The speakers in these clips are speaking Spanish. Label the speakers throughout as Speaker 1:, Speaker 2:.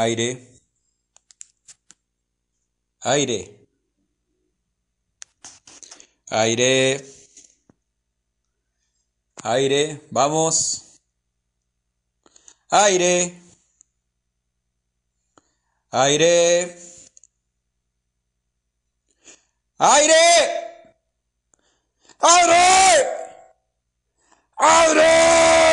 Speaker 1: Aire. Aire. Aire. Aire. Vamos. Aire. Aire. Aire. Aire. Aire.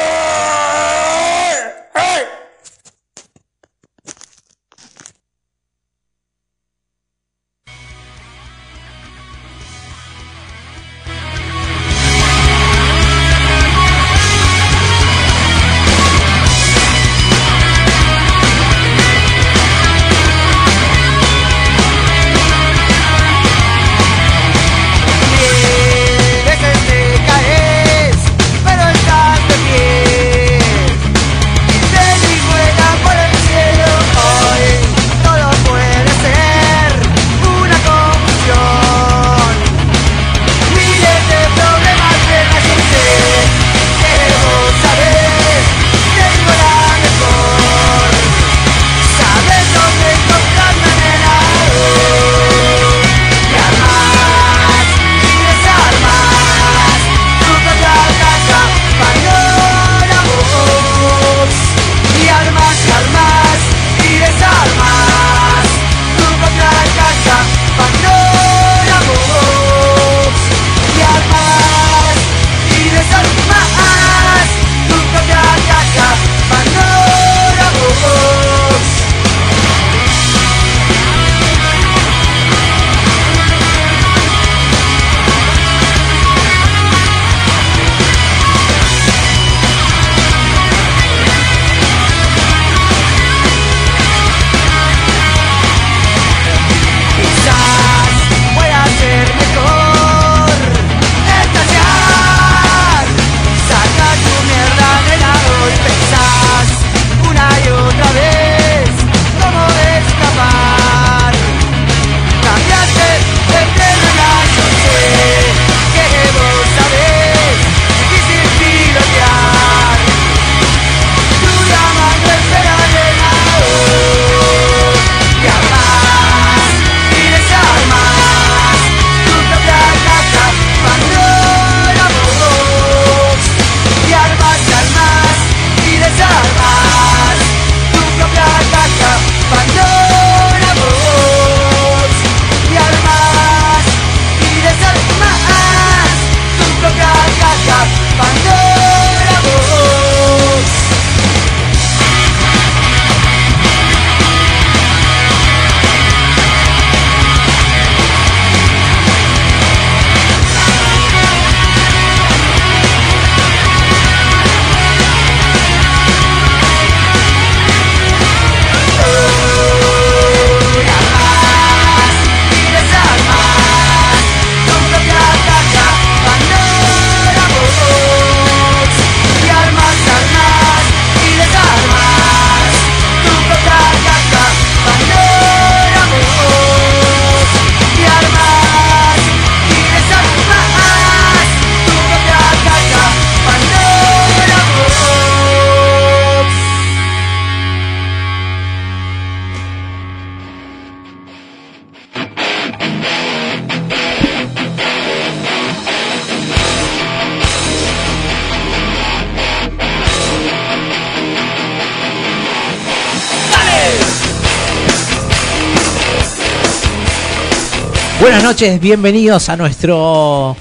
Speaker 2: Noches, bienvenidos a nuestro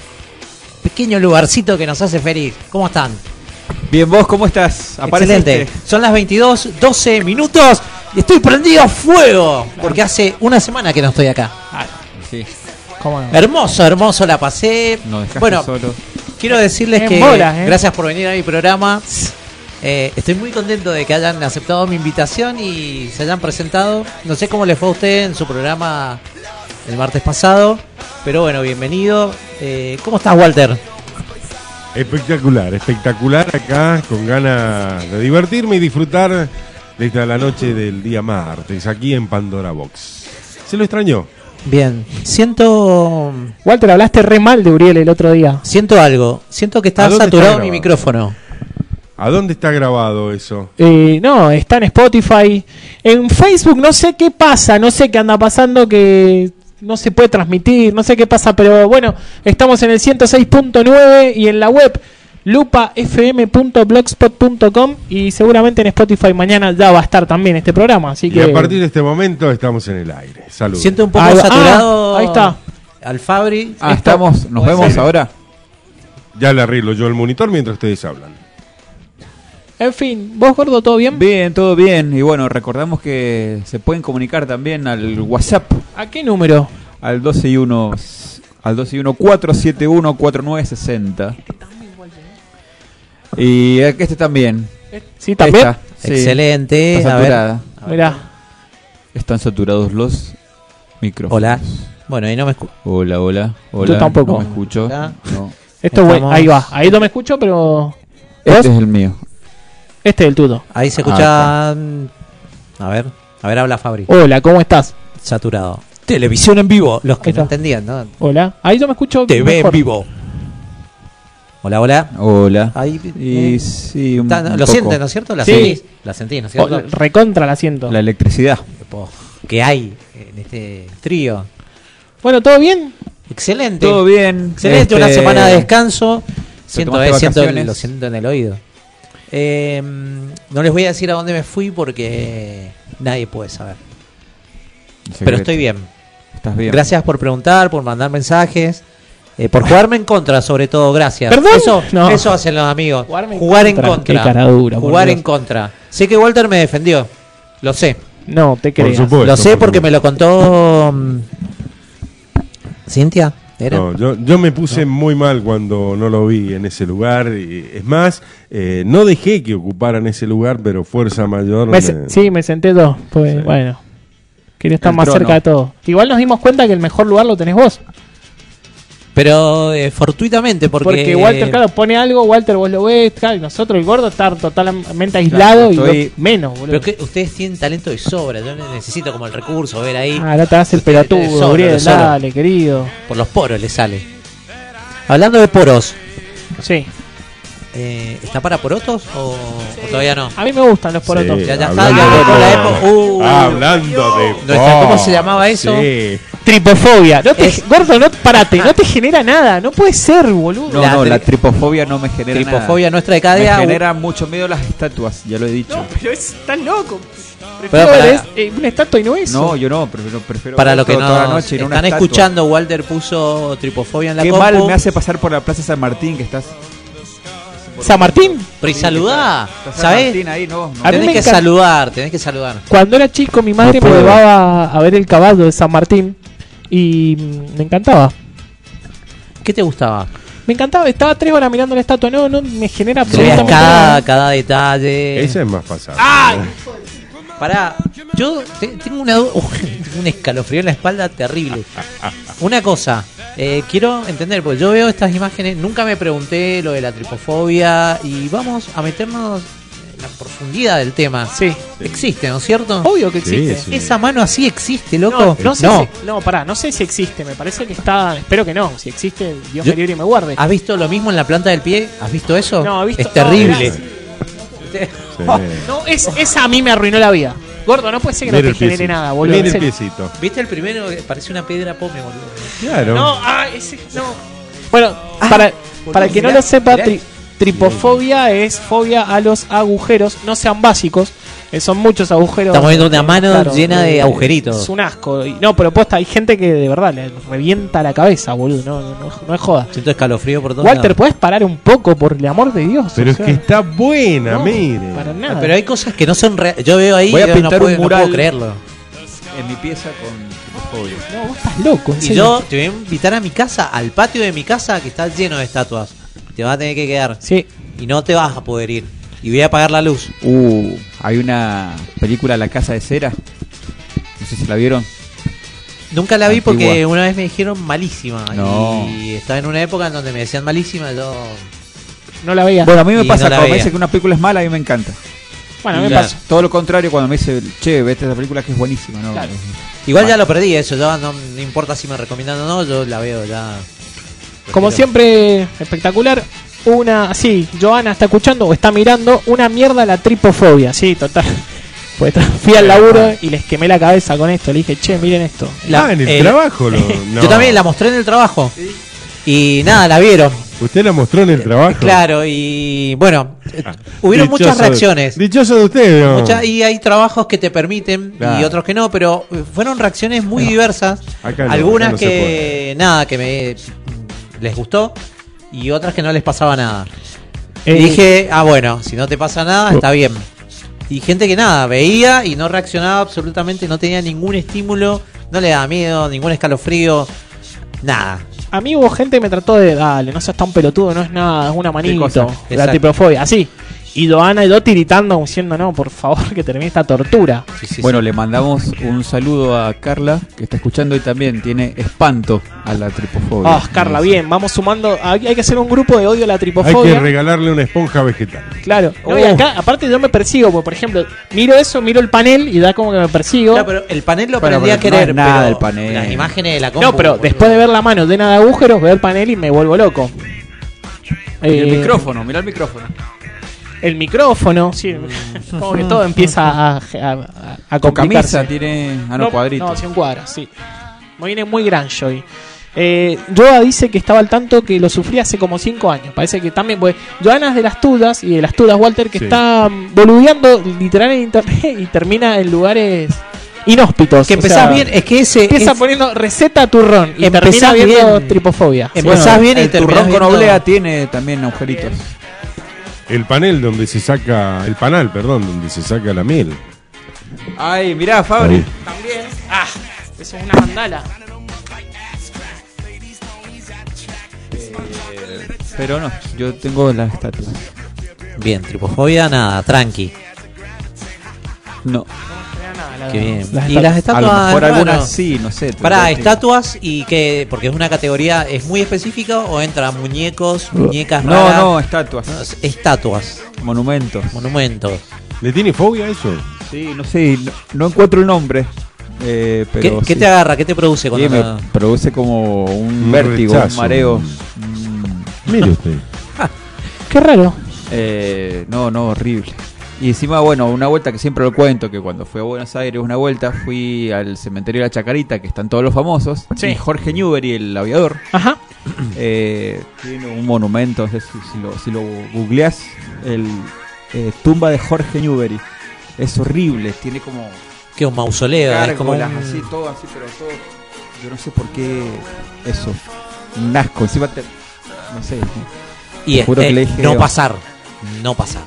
Speaker 2: pequeño lugarcito que nos hace feliz. ¿Cómo están?
Speaker 3: Bien, vos, ¿cómo estás?
Speaker 2: Excelente. Son las 22, 12 minutos y estoy prendido a fuego porque hace una semana que no estoy acá.
Speaker 3: Sí,
Speaker 4: ¿Cómo no?
Speaker 2: Hermoso, hermoso la pasé.
Speaker 3: no
Speaker 2: Bueno,
Speaker 3: solo.
Speaker 2: quiero decirles
Speaker 4: En
Speaker 2: que
Speaker 4: bolas, ¿eh?
Speaker 2: gracias por venir a mi programa. Eh, estoy muy contento de que hayan aceptado mi invitación y se hayan presentado. No sé cómo les fue a usted en su programa el martes pasado, pero bueno, bienvenido. Eh, ¿Cómo estás, Walter?
Speaker 5: Espectacular, espectacular acá, con ganas de divertirme y disfrutar de esta la noche del día martes, aquí en Pandora Box. ¿Se lo extrañó?
Speaker 2: Bien, siento
Speaker 4: Walter, hablaste re mal de Uriel el otro día.
Speaker 2: siento algo. Siento que
Speaker 5: ¿A
Speaker 2: está saturado
Speaker 5: está
Speaker 2: mi micrófono.
Speaker 5: ¿A dónde está grabado eso?
Speaker 4: Eh, no, está en Spotify. En Facebook no sé qué pasa, no sé qué anda pasando que no se puede transmitir, no sé qué pasa, pero bueno, estamos en el 106.9 y en la web lupafm.blogspot.com y seguramente en Spotify mañana ya va a estar también este programa, así
Speaker 5: Y
Speaker 4: que
Speaker 5: a partir de este momento estamos en el aire. Saludos.
Speaker 2: Siento un poco
Speaker 4: Ahí
Speaker 2: saturado.
Speaker 4: Ah, ahí está.
Speaker 2: Al Fabri.
Speaker 3: Ah, estamos, nos vemos ahora.
Speaker 5: Ya le arreglo yo el monitor mientras ustedes hablan.
Speaker 4: En fin, vos gordo todo bien?
Speaker 3: Bien, todo bien. Y bueno, recordamos que se pueden comunicar también al WhatsApp,
Speaker 4: ¿A qué número?
Speaker 3: al 12 y 1, al 12 y 1 471 4960. Y este también.
Speaker 4: Sí, también.
Speaker 3: Esta, sí.
Speaker 2: Excelente.
Speaker 3: Está
Speaker 2: A ver.
Speaker 3: saturada.
Speaker 4: Mirá,
Speaker 3: Están saturados los micrófonos.
Speaker 2: Hola. Bueno, ahí no me escucho.
Speaker 3: Hola, hola. Hola.
Speaker 4: Yo tampoco.
Speaker 3: No me escucho. No.
Speaker 4: esto es bueno,
Speaker 2: Estamos-
Speaker 4: ahí va. Ahí no me escucho, pero
Speaker 3: Este
Speaker 4: ¿Vos?
Speaker 3: es el mío.
Speaker 4: Este es el tuto.
Speaker 2: Ahí se escucha. A ver. A ver, habla Fabri.
Speaker 4: Hola, ¿cómo estás?
Speaker 2: Saturado. Televisión en vivo. Los que no entendían, ¿no?
Speaker 4: Hola. Ahí yo me escucho
Speaker 2: TV en vivo. Hola, hola.
Speaker 3: Hola.
Speaker 2: Ahí,
Speaker 3: Y
Speaker 2: eh,
Speaker 3: sí, un,
Speaker 2: está-
Speaker 3: un
Speaker 2: lo
Speaker 3: poco.
Speaker 2: sienten, ¿no es cierto? La
Speaker 4: Sí.
Speaker 2: sentís. La sentís, ¿no es
Speaker 4: O-
Speaker 2: cierto?
Speaker 4: recontra la siento.
Speaker 3: La electricidad.
Speaker 2: ¿Qué hay en este trío?
Speaker 4: Bueno, ¿todo bien?
Speaker 2: Excelente.
Speaker 3: Todo bien.
Speaker 2: Excelente, una
Speaker 3: Este,
Speaker 2: semana de descanso. Siento, eh, siento, lo siento en el oído. Eh, no les voy a decir a dónde me fui porque nadie puede saber. Pero estoy bien.
Speaker 3: Estás bien.
Speaker 2: Gracias por preguntar, por mandar mensajes, eh, por jugarme en contra, sobre todo. Gracias.
Speaker 4: ¿Perdón?
Speaker 2: Eso,
Speaker 4: No.
Speaker 2: eso hacen los amigos.
Speaker 4: Jugarme en
Speaker 2: Jugar en
Speaker 4: contra.
Speaker 2: contra.
Speaker 4: Qué cara dura, por
Speaker 2: Jugar en contra. Sé que Walter me defendió. Lo sé.
Speaker 4: No, te creas.
Speaker 5: supuesto.
Speaker 2: lo sé
Speaker 5: por
Speaker 2: porque me lo contó. mm, ¿Cintia? ¿Era?
Speaker 5: No, yo, yo me puse muy mal cuando no lo vi en ese lugar. y, es más, eh, no dejé que ocuparan ese lugar, pero fuerza mayor.
Speaker 4: Me sí, me senté yo. Pues
Speaker 5: Sí.
Speaker 4: bueno. Quería estar
Speaker 3: El
Speaker 4: más
Speaker 3: trono.
Speaker 4: cerca de todo. Igual nos dimos cuenta que el mejor lugar lo tenés vos.
Speaker 2: Pero eh, fortuitamente, porque.
Speaker 4: Porque, Walter, claro, pone algo, Walter vos lo ves, claro, y nosotros, el gordo, está totalmente aislado
Speaker 3: Claro,
Speaker 4: y yo menos, boludo.
Speaker 2: Pero que ustedes tienen talento de sobra. Yo no necesito como el recurso, ver ahí.
Speaker 4: Ah, ahora te das el pelotudo, Gabriel, dale, querido.
Speaker 2: Por los poros le sale. Hablando de poros,
Speaker 4: Sí.
Speaker 2: eh, ¿está para porotos o, o todavía no?
Speaker 4: A mí me gustan los porotos.
Speaker 5: Sí,
Speaker 2: Ya- ya está,
Speaker 5: hablando
Speaker 2: ya
Speaker 5: de
Speaker 2: la época. Uh.
Speaker 5: hablando de.
Speaker 2: Nuestra- ¿cómo se llamaba eso?
Speaker 5: Sí.
Speaker 4: Tripofobia. No te,
Speaker 2: Es-
Speaker 4: Gordo, no, parate, no te genera nada. No puede ser, boludo.
Speaker 3: No,
Speaker 2: La
Speaker 3: no,
Speaker 2: tri-
Speaker 3: la tripofobia no me genera
Speaker 2: Tripofobia
Speaker 3: nada.
Speaker 2: nuestra de cada día.
Speaker 3: Me genera mucho miedo las estatuas, ya lo he dicho.
Speaker 4: No, pero es tan loco.
Speaker 2: Pero
Speaker 4: Prefiero
Speaker 2: para-
Speaker 4: es- eh, una estatua y no eso.
Speaker 3: No, yo no, prefiero, prefiero
Speaker 2: Para lo que
Speaker 3: todo- toda la noche en una
Speaker 2: están escuchando, Walter puso tripofobia en la
Speaker 3: Qué
Speaker 2: compu.
Speaker 3: mal me hace pasar por la Plaza San Martín que estás.
Speaker 4: San Martín.
Speaker 2: Pero y saludá, ¿sabés?
Speaker 3: Martín ahí, no, no.
Speaker 2: Tenés que saludar, tenés que saludar.
Speaker 4: Cuando era chico, mi madre
Speaker 5: No
Speaker 4: me llevaba a ver el caballo de San Martín y me encantaba.
Speaker 2: ¿Qué te gustaba?
Speaker 4: Me encantaba, estaba tres horas mirando la estatua, no, no me genera absolutamente
Speaker 2: cada, cada detalle.
Speaker 5: Esa es más pasada.
Speaker 2: Pará, yo te- tengo una du- un escalofrío en la espalda terrible. Una cosa, eh, quiero entender, porque yo veo estas imágenes, nunca me pregunté lo de la tripofobia y vamos a meternos la profundidad del tema.
Speaker 4: Sí,
Speaker 2: Existe, ¿no es cierto?
Speaker 4: obvio que existe.
Speaker 5: sí.
Speaker 2: Esa mano así existe,
Speaker 4: No,
Speaker 2: loco.
Speaker 4: no, sé
Speaker 2: No.
Speaker 4: Si, no, pará, no sé si existe, me parece que está, espero que no, si existe, Dios
Speaker 2: Yo-
Speaker 4: me libre y me guarde.
Speaker 2: ¿Has visto lo mismo en la planta del pie? ¿Has visto eso?
Speaker 4: No, visto-
Speaker 2: Es terrible.
Speaker 4: no,
Speaker 5: Sí.
Speaker 4: No, es, esa a mí me arruinó la vida. Gordo, no puede ser que
Speaker 5: Mira
Speaker 4: no te genere
Speaker 5: piecito.
Speaker 4: nada, boludo.
Speaker 5: Mira el piecito.
Speaker 2: ¿Viste el primero? que Parece una piedra pome, boludo.
Speaker 5: Claro.
Speaker 4: No, ah, ese no. Bueno,
Speaker 2: Ah,
Speaker 4: para,
Speaker 2: boludo,
Speaker 4: para el que no lo sepa,
Speaker 2: mirá.
Speaker 4: Tri- tripofobia es fobia a los agujeros, no sean básicos, eh, son muchos agujeros.
Speaker 2: Estamos viendo una mano llena de
Speaker 4: eh,
Speaker 2: agujeritos.
Speaker 4: Es un asco. Y- no, pero posta, hay gente que de verdad le revienta la cabeza, boludo, no, no, no, no es joda.
Speaker 2: Siento escalofrío por todos
Speaker 4: Walter,
Speaker 2: lados.
Speaker 4: ¿puedes parar un poco por el amor de Dios?
Speaker 5: Pero
Speaker 4: O
Speaker 5: es que está buena,
Speaker 4: no,
Speaker 5: mire.
Speaker 4: Para nada.
Speaker 2: Pero hay cosas que no son reales. Yo veo ahí
Speaker 3: Voy a
Speaker 2: no
Speaker 3: pintar
Speaker 2: puedo,
Speaker 3: un
Speaker 2: no puedo
Speaker 3: mural.
Speaker 2: creerlo.
Speaker 3: En mi pieza con tripofobia.
Speaker 4: No, vos estás loco, en
Speaker 2: Y
Speaker 4: serio.
Speaker 2: yo te voy a invitar a mi casa, al patio de mi casa que está lleno de estatuas. Te vas a tener que quedar.
Speaker 4: Sí,
Speaker 2: Y no te vas a poder ir. Y voy a apagar la luz.
Speaker 3: Uh, hay una película La Casa de Cera. No sé si la vieron.
Speaker 2: Nunca la vi
Speaker 3: Antigua.
Speaker 2: porque una vez me dijeron malísima.
Speaker 3: No.
Speaker 2: Y estaba en una época en donde me decían malísima. Yo.
Speaker 4: no la veía.
Speaker 3: Bueno, a mí me
Speaker 2: Y
Speaker 3: pasa
Speaker 2: no
Speaker 3: cuando me dicen que una película es mala, a mí me encanta.
Speaker 4: bueno, a mí
Speaker 2: y
Speaker 4: me pasó.
Speaker 3: Todo lo contrario, cuando me dice, che, vete esa película que es buenísima, ¿no?
Speaker 4: Claro.
Speaker 2: Igual
Speaker 3: Vale.
Speaker 2: ya lo perdí eso. Ya no, no importa si me recomiendan o no. Yo la veo ya.
Speaker 4: Como siempre, espectacular. una. Sí, Joana está escuchando o está mirando una mierda la tripofobia. Sí, total. Pues fui al laburo y les quemé la cabeza con esto. Le dije, che, miren esto.
Speaker 5: ah, en el
Speaker 2: eh,
Speaker 5: trabajo. Lo, no.
Speaker 2: Yo también la mostré en el trabajo. Y nada, la vieron.
Speaker 5: Usted la mostró en el trabajo.
Speaker 2: Claro, y bueno, eh, hubieron
Speaker 5: Dichoso
Speaker 2: muchas
Speaker 5: de-
Speaker 2: reacciones.
Speaker 5: dichoso de usted, ¿no?
Speaker 2: Mucha- y hay trabajos que te permiten y otros que no, pero eh, fueron reacciones muy diversas.
Speaker 5: Acá no,
Speaker 2: Algunas
Speaker 5: acá no se
Speaker 2: que nada, que me les gustó y otras que no les pasaba nada.
Speaker 4: Eh,
Speaker 2: Y dije, ah bueno, si no te pasa nada, está bien. Y gente que nada, veía y no reaccionaba absolutamente, no tenía ningún estímulo, no le daba miedo, ningún escalofrío, nada.
Speaker 4: A mí hubo gente que me trató de, dale, no seas tan pelotudo, no es nada, es una manito. La
Speaker 2: Exacto.
Speaker 4: tripofobia, así. Y Doana y yo tiritando, diciendo, no, por favor, que termine esta tortura.
Speaker 2: Sí, sí,
Speaker 3: Bueno,
Speaker 2: sí.
Speaker 3: le mandamos un saludo a Carla, que está escuchando y también tiene espanto a la tripofobia.
Speaker 4: Ah, Carla, bien, vamos sumando. Hay, hay que hacer un grupo de odio a la
Speaker 5: Hay que
Speaker 4: tripofobia.
Speaker 5: regalarle una esponja vegetal.
Speaker 4: Claro. No,
Speaker 2: Oh.
Speaker 4: y acá, aparte yo me persigo, porque por ejemplo, miro eso, miro el panel y da como que me persigo.
Speaker 2: Claro, pero el panel lo aprendí a
Speaker 3: no
Speaker 2: querer,
Speaker 3: es nada
Speaker 2: pero
Speaker 3: el panel.
Speaker 2: las imágenes de la compu,
Speaker 4: no, pero después de ver la mano llena de agujeros, veo el panel y me vuelvo loco.
Speaker 3: Y el
Speaker 4: Eh,
Speaker 3: micrófono, mira el micrófono.
Speaker 4: El micrófono, sí. como que todo empieza a, a, a- a
Speaker 3: Con
Speaker 4: complicarse.
Speaker 3: camisa tiene. Ah, no.
Speaker 4: No, sí, un cuadro, sí. Me viene muy grunge hoy. Eh, Joa dice que estaba al tanto que lo sufría hace como 5 años. Parece que también, pues, Joana es de las Tudas y de las Tudas Walter que
Speaker 5: Sí.
Speaker 4: está boludeando literal en internet y termina en lugares inhóspitos.
Speaker 2: que
Speaker 4: o
Speaker 2: empezás
Speaker 4: sea,
Speaker 2: bien, es que ese
Speaker 4: Empieza
Speaker 2: es-
Speaker 4: poniendo receta turrón y termina viendo
Speaker 2: bien.
Speaker 4: tripofobia.
Speaker 2: Em- Empezás bien y
Speaker 3: el turrón con oblea tiene también agujeritos.
Speaker 5: El panel donde se saca. El panal, perdón, donde se saca la miel.
Speaker 3: Ay, mirá, Fabri.
Speaker 5: Ahí.
Speaker 4: También. Ah, eso es una mandala.
Speaker 3: Pero no, yo tengo las estatuas.
Speaker 2: bien, tripofobia, nada, tranqui.
Speaker 3: No.
Speaker 2: Qué bien.
Speaker 4: Las
Speaker 2: y
Speaker 4: estatuas.
Speaker 2: las
Speaker 3: A lo
Speaker 2: estatuas,
Speaker 3: mejor
Speaker 2: bueno,
Speaker 3: algunas sí, no sé.
Speaker 2: Para estatuas y que porque es una categoría es muy específica o entra muñecos, muñecas
Speaker 3: No,
Speaker 2: raras?
Speaker 3: no, estatuas.
Speaker 2: No, estatuas,
Speaker 3: Monumentos.
Speaker 2: monumentos.
Speaker 5: ¿Le tiene fobia a eso?
Speaker 3: Sí, no sé, no, no encuentro el nombre. Eh,
Speaker 2: ¿Qué,
Speaker 3: pero
Speaker 2: qué
Speaker 3: sí.
Speaker 2: te agarra? ¿Qué te produce
Speaker 3: Sí,
Speaker 2: cuando
Speaker 3: me
Speaker 2: la-
Speaker 3: produce como un,
Speaker 5: Un
Speaker 3: vértigo,
Speaker 5: rechazo.
Speaker 3: un mareo. Mm,
Speaker 5: Mire usted.
Speaker 4: Qué raro.
Speaker 3: eh, no, no, horrible. Y encima, bueno, una vuelta que siempre lo cuento, que cuando fui a Buenos Aires una vuelta, fui al cementerio de la Chacarita, que están todos los famosos,
Speaker 4: Sí.
Speaker 3: y Jorge Newbery, el aviador,
Speaker 4: Ajá.
Speaker 3: eh, tiene un monumento, no sé si, si lo, si lo googleás, el eh, tumba de Jorge Newbery. Es horrible, tiene como
Speaker 2: que un mausoleo? Es como un-
Speaker 3: así, todo así, pero todo. Yo no sé por qué eso. Un asco, encima te. No sé.
Speaker 2: y
Speaker 3: te juro
Speaker 2: este,
Speaker 3: que le dije,
Speaker 2: no pasar, no pasar.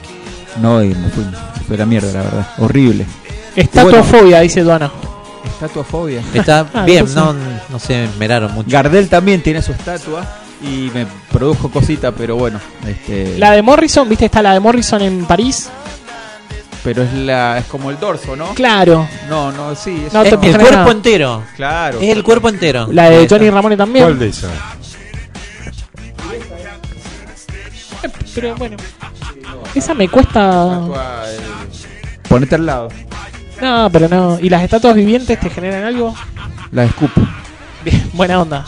Speaker 3: No, y me fui, fue la mierda, la verdad. Horrible.
Speaker 4: Estatuafobia, dice Duana.
Speaker 3: Estatuafobia.
Speaker 2: Está
Speaker 4: Ah,
Speaker 2: bien, no, no se meraron mucho.
Speaker 3: Gardel también tiene su estatua y me produjo cosita, pero bueno, este.
Speaker 4: La de Morrison, ¿viste? Está la de Morrison en París.
Speaker 3: Pero es la, es como el dorso, ¿no?
Speaker 4: Claro.
Speaker 3: No, no, sí. es-
Speaker 4: No,
Speaker 2: Es el cuerpo entero.
Speaker 3: claro.
Speaker 2: Es el cuerpo entero.
Speaker 4: La de. Johnny Ramone también.
Speaker 5: ¿Cuál de esas?
Speaker 4: Eh, Pero bueno. Esa me cuesta.
Speaker 3: Ponete al lado.
Speaker 4: No, pero no. ¿Y las estatuas vivientes te generan algo?
Speaker 3: La escupo.
Speaker 4: Bien, buena onda.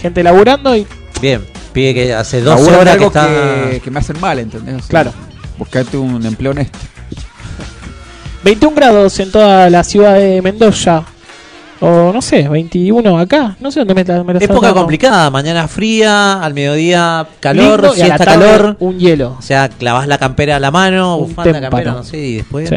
Speaker 4: Gente laburando y.
Speaker 2: Bien, pide que hace 12
Speaker 3: Laburo en
Speaker 2: horas que está.
Speaker 3: que, que me hacen mal, ¿entendés? O sea,
Speaker 4: Claro.
Speaker 3: Buscate un empleo honesto.
Speaker 4: 21 grados en toda la ciudad de Mendoza. O no sé, 21 acá. No sé dónde me, la- me
Speaker 2: Época complicada, mañana fría, al mediodía calor,
Speaker 4: Lindo, y a la
Speaker 2: siesta
Speaker 4: tarde
Speaker 2: calor.
Speaker 4: Un hielo.
Speaker 2: O sea, clavas la campera a la mano,
Speaker 4: Un
Speaker 2: bufanda,
Speaker 4: témpano.
Speaker 2: campera, no sé, y después
Speaker 4: Sí.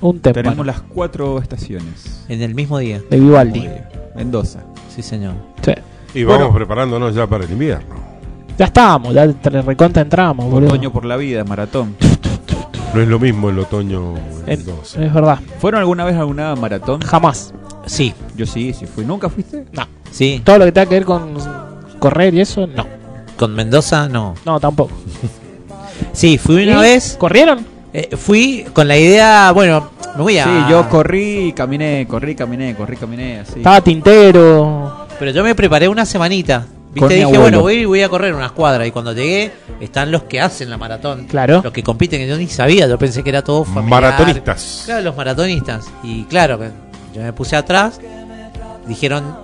Speaker 4: Un témpano.
Speaker 3: Tenemos las cuatro estaciones.
Speaker 2: en el mismo día.
Speaker 4: De Vivaldi.
Speaker 3: Mendoza.
Speaker 2: Sí, señor.
Speaker 4: Sí.
Speaker 5: Y vamos
Speaker 3: Bueno.
Speaker 5: preparándonos ya para el invierno.
Speaker 4: Ya estábamos, ya te recontra entramos, boludo.
Speaker 3: Otoño por la vida, maratón.
Speaker 5: No es lo mismo el otoño en
Speaker 4: En-
Speaker 5: Mendoza.
Speaker 4: es verdad.
Speaker 3: ¿Fueron alguna vez a alguna maratón?
Speaker 4: Jamás.
Speaker 2: Sí,
Speaker 3: Yo sí, sí fui. ¿Nunca fuiste?
Speaker 4: No.
Speaker 2: sí.
Speaker 4: Todo lo que tenga que ver con correr y eso, no.
Speaker 2: Con Mendoza, no.
Speaker 4: No, tampoco.
Speaker 2: Sí, fui una
Speaker 4: ¿Y?
Speaker 2: vez.
Speaker 4: ¿Corrieron?
Speaker 2: eh, fui con la idea, bueno, me voy a.
Speaker 3: Sí, yo corrí, caminé, corrí, caminé, corrí, caminé, así.
Speaker 4: Estaba Tintero.
Speaker 2: Pero yo me preparé una semanita. Viste, dije,
Speaker 3: abuelo.
Speaker 2: bueno, voy, voy a correr unas cuadras. Y cuando llegué, están los que hacen la maratón.
Speaker 4: Claro.
Speaker 2: Los que compiten, que yo ni sabía. Yo pensé que era todo familiar.
Speaker 5: Maratonistas.
Speaker 2: Claro, los maratonistas. Y claro, que yo me puse atrás. Dijeron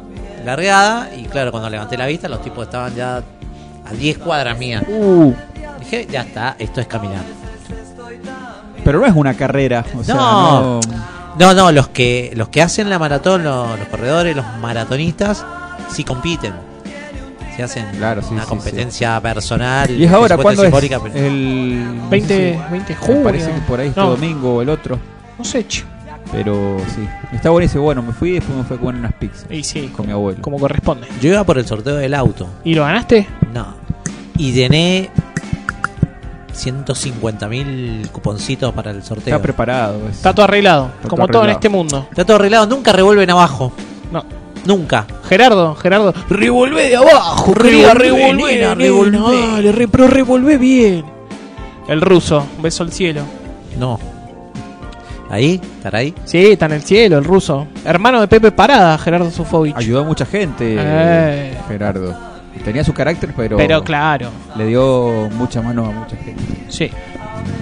Speaker 2: largada. Y claro, cuando levanté la vista, los tipos estaban ya a 10 cuadras mías.
Speaker 4: Uh,
Speaker 2: Dije, ya está, esto es caminar.
Speaker 3: Pero no es una carrera. O sea,
Speaker 2: No.
Speaker 3: no.
Speaker 2: No, no, los que los que hacen la maratón, los, los corredores, los maratonistas, sí compiten. Se hacen
Speaker 3: Claro, sí,
Speaker 2: una
Speaker 3: sí,
Speaker 2: competencia personal.
Speaker 3: ¿Y es ahora? ¿Cuándo es? El
Speaker 4: 20, 20 de
Speaker 3: Me
Speaker 4: junio.
Speaker 3: parece que por ahí este
Speaker 4: No.
Speaker 3: domingo o el otro.
Speaker 4: No sé, chico.
Speaker 3: Pero sí. Está buenísimo. Bueno, me fui y después me fui a comer unas pizzas.
Speaker 4: Y sí,
Speaker 3: Con mi abuelo.
Speaker 4: como corresponde.
Speaker 2: Yo iba por el sorteo del auto.
Speaker 4: ¿Y lo ganaste?
Speaker 2: No. Y llené 150 mil cuponcitos para el sorteo.
Speaker 3: Está preparado. es-
Speaker 4: Está todo arreglado,
Speaker 3: Está
Speaker 4: como
Speaker 3: todo
Speaker 4: todo en
Speaker 3: arreglado.
Speaker 4: este mundo.
Speaker 2: Está todo arreglado, nunca revuelven abajo.
Speaker 4: No.
Speaker 2: Nunca.
Speaker 4: Gerardo, Gerardo, revolvé de abajo, quería
Speaker 2: Revolvé, nena,
Speaker 4: revolvé.
Speaker 2: revolvé.
Speaker 4: Dale, re- pero revolvé bien. El ruso, un beso al cielo.
Speaker 2: No. ¿Ahí? ¿Estará ahí?
Speaker 4: Sí, está en el cielo, el ruso. Hermano de Pepe Parada, Gerardo Sofovich.
Speaker 3: Ayudó a mucha gente,
Speaker 4: Eh.
Speaker 3: Gerardo. Tenía su carácter, pero,
Speaker 4: Pero claro,
Speaker 3: le dio mucha mano a mucha gente.
Speaker 4: sí.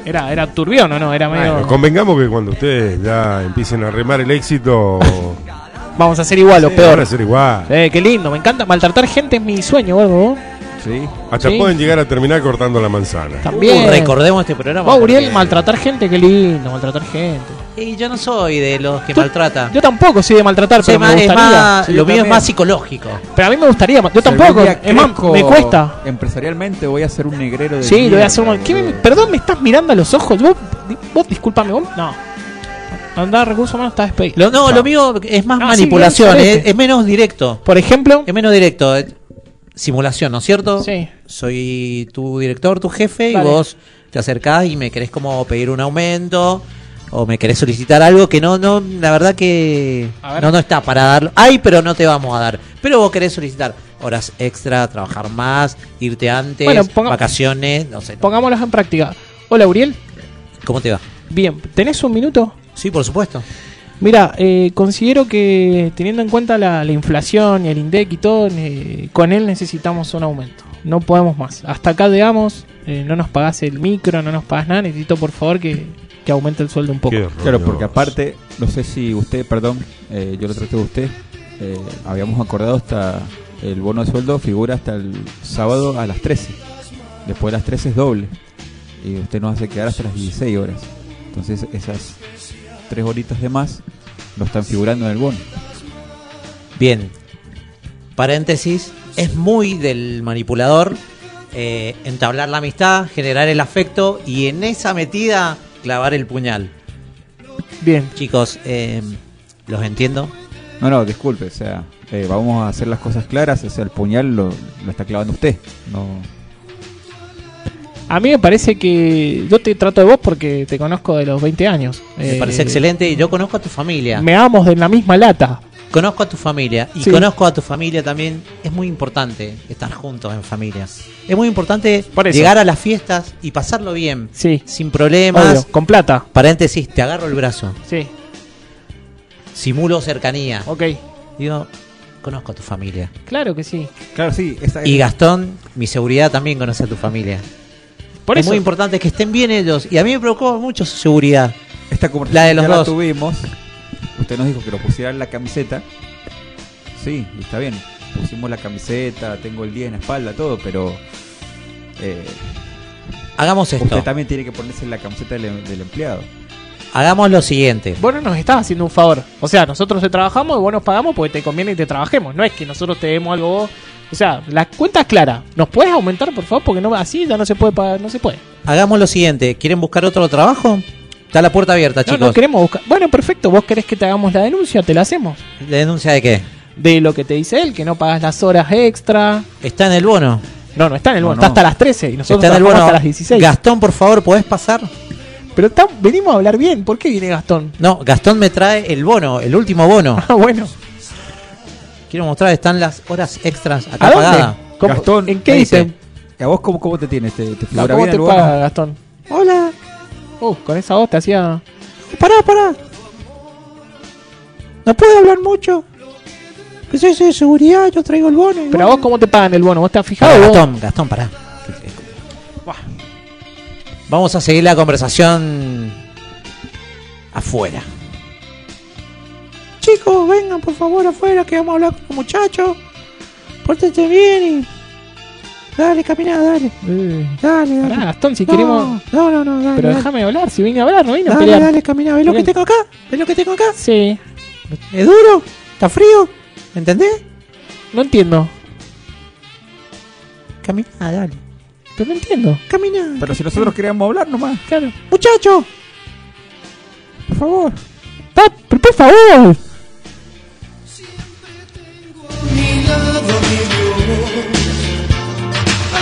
Speaker 4: Era, era turbión o no, era medio.
Speaker 5: Bueno, convengamos que cuando ustedes ya empiecen a remar el éxito,
Speaker 4: Vamos a hacer igual o
Speaker 5: van
Speaker 4: peor.
Speaker 5: a ser igual.
Speaker 4: Eh, qué lindo, me encanta. Maltratar gente es mi sueño, gordo.
Speaker 3: Sí.
Speaker 5: Hasta
Speaker 4: Sí.
Speaker 5: pueden llegar a terminar cortando la manzana.
Speaker 4: También.
Speaker 2: Uh, recordemos este programa.
Speaker 4: Vos, Uriel,
Speaker 2: porque-
Speaker 4: maltratar gente, qué lindo, maltratar gente.
Speaker 2: Y yo no soy de los que
Speaker 4: Tú-
Speaker 2: maltrata.
Speaker 4: Yo tampoco soy de maltratar,
Speaker 2: Soy
Speaker 4: pero me
Speaker 2: es
Speaker 4: gustaría.
Speaker 2: más-
Speaker 3: Sí,
Speaker 2: lo mío es
Speaker 3: también.
Speaker 2: más psicológico.
Speaker 4: Pero a mí me gustaría. Yo
Speaker 3: Si algún
Speaker 4: tampoco.
Speaker 3: día
Speaker 4: Es más,
Speaker 3: crezco
Speaker 4: me cuesta.
Speaker 3: Empresarialmente voy a ser un negrero de
Speaker 4: Sí, lo voy a hacer. un- ¿Qué me-
Speaker 3: boludo.
Speaker 4: perdón, me estás mirando a los ojos. Vos, di- vos discúlpame, vos. No. Andar recursos humanos está despedido.
Speaker 2: Lo, no, lo mío es más
Speaker 4: Ah, sí,
Speaker 2: manipulación,
Speaker 4: bien,
Speaker 2: es, menos directo.
Speaker 4: Por ejemplo.
Speaker 2: Es menos directo. eh, Simulación, ¿no es cierto?
Speaker 4: Sí.
Speaker 2: Soy tu director, tu jefe,
Speaker 4: Vale.
Speaker 2: y vos te acercás y me querés como pedir un aumento o me querés solicitar algo que no, no, la verdad que no, no está para darlo. Hay, pero no te vamos a dar. Pero vos querés solicitar horas extra, trabajar más, irte antes,
Speaker 4: Bueno, ponga-
Speaker 2: vacaciones, no sé.
Speaker 4: Pongámoslos en práctica. Hola, Uriel.
Speaker 2: ¿Cómo te va?
Speaker 4: Bien, ¿tenés un minuto?
Speaker 2: Sí, por supuesto.
Speaker 4: Mira, eh, considero que teniendo en cuenta la, la inflación y el INDEC y todo, eh, con él necesitamos un aumento. No podemos más. Hasta acá llegamos. eh, no nos pagás el micro, no nos pagás nada. Necesito por favor que, que aumente el sueldo un poco.
Speaker 3: Claro, porque aparte, no sé si usted, perdón, eh, yo lo traté de usted, eh, habíamos acordado hasta el bono de sueldo figura hasta el sábado a las 13. Después de las 13 es doble. Y usted nos hace quedar hasta las 16 horas. Entonces esas tres horitas de más no están figurando en el bono.
Speaker 2: Bien. Paréntesis. Es muy del manipulador eh, entablar la amistad, generar el afecto y en esa metida clavar el puñal.
Speaker 4: Bien.
Speaker 2: Chicos, eh, los entiendo.
Speaker 3: No, no, disculpe, o sea, eh, vamos a hacer las cosas claras, o sea, el puñal lo, lo está clavando usted. No,
Speaker 4: A mí me parece que yo te trato de vos porque te conozco de los 20 años.
Speaker 2: Me
Speaker 4: Eh,
Speaker 2: parece excelente y yo conozco a tu familia.
Speaker 4: Me amos de la misma lata.
Speaker 2: Conozco a tu familia y
Speaker 4: Sí.
Speaker 2: conozco a tu familia también. Es muy importante estar juntos en familia. Es muy importante llegar a las fiestas y pasarlo bien.
Speaker 4: Sí.
Speaker 2: Sin problemas.
Speaker 4: Obvio, con plata.
Speaker 2: Paréntesis, te agarro el brazo.
Speaker 4: Sí.
Speaker 2: Simulo cercanía.
Speaker 4: Ok.
Speaker 2: Digo, conozco a tu familia.
Speaker 4: Claro que sí.
Speaker 3: Claro, sí, esa
Speaker 2: Y Gastón, mi seguridad también conoce a tu familia.
Speaker 4: Por
Speaker 2: es
Speaker 4: eso.
Speaker 2: muy importante que estén bien ellos. Y a mí me preocupa mucho su seguridad.
Speaker 3: Esta conversación
Speaker 2: La de los
Speaker 3: ya la
Speaker 2: dos.
Speaker 3: tuvimos. Usted nos dijo que lo pusiera en la camiseta. Sí, y está bien. Pusimos la camiseta, tengo el día en la espalda, todo, pero eh,
Speaker 2: Hagamos esto.
Speaker 3: usted también tiene que ponerse en la camiseta del, del empleado.
Speaker 2: Hagamos lo siguiente.
Speaker 4: Vos no nos estás haciendo un favor. O sea, nosotros te trabajamos y vos nos pagamos porque te conviene y te trabajemos. No es que nosotros te demos algo vos. O sea, la cuenta es clara. ¿Nos puedes aumentar, por favor? Porque no así ya no se puede pagar, no se puede.
Speaker 2: Hagamos lo siguiente. ¿Quieren buscar otro trabajo? Está la puerta abierta,
Speaker 4: No,
Speaker 2: chicos.
Speaker 4: no queremos buscar. Bueno, perfecto. Vos querés que te hagamos la denuncia, te la hacemos.
Speaker 2: ¿La denuncia de qué?
Speaker 4: De lo que te dice él, que no pagas las horas extra.
Speaker 2: Está en el bono.
Speaker 4: No, no está en el
Speaker 3: No,
Speaker 4: bono,
Speaker 3: no.
Speaker 4: está hasta las 13 y nosotros
Speaker 2: Está en el bono.
Speaker 4: hasta las 16.
Speaker 2: Gastón, por favor, ¿podés pasar?
Speaker 4: Pero está- venimos a hablar bien. ¿Por qué viene Gastón?
Speaker 2: No, Gastón me trae el bono, el último bono.
Speaker 4: Ah, bueno.
Speaker 2: Quiero mostrar, están las horas extras acá
Speaker 4: ¿A dónde?
Speaker 2: pagadas.
Speaker 4: ¿Cómo-
Speaker 3: Gastón,
Speaker 4: ¿En qué
Speaker 2: ahí
Speaker 4: dice?
Speaker 2: dice.
Speaker 3: ¿A vos cómo, cómo te tienes? ¿Te, te figura
Speaker 4: ¿Cómo
Speaker 3: bien
Speaker 4: te
Speaker 3: el bono?
Speaker 4: paga Gastón?
Speaker 2: Hola.
Speaker 4: Uh, con esa voz te hacía.
Speaker 2: Pará, pará. No puedo hablar mucho. Que soy de seguridad, yo traigo el bono.
Speaker 4: Pero a vos, ¿cómo te pagan el bono? ¿Vos te has fijado?
Speaker 2: Pará,
Speaker 4: vos?
Speaker 2: Gastón, Gastón, pará. Vamos a seguir la conversación afuera. Chicos, vengan por favor afuera que vamos a hablar con los muchachos. Pórtense bien y Dale, camina, dale.
Speaker 4: Eh,
Speaker 2: Dale, dale.
Speaker 4: Pará, Gastón, si
Speaker 2: no,
Speaker 4: queremos.
Speaker 2: No, no, no, dale.
Speaker 4: Pero
Speaker 2: dale.
Speaker 4: déjame hablar, si vine a hablar, no vine a
Speaker 2: Dale,
Speaker 4: pelear.
Speaker 2: dale, camina. ¿Ves lo que tengo acá? ¿Ves lo que tengo acá?
Speaker 4: Sí,
Speaker 2: ¿Es duro? ¿Está frío? ¿Entendés?
Speaker 4: no entiendo.
Speaker 2: Camina, dale.
Speaker 4: Pero no entiendo.
Speaker 2: Camina.
Speaker 3: Pero si nosotros queríamos hablar nomás.
Speaker 4: Claro.
Speaker 2: Muchacho.
Speaker 3: Por favor.
Speaker 4: Por favor.
Speaker 6: Lado, mi Dios,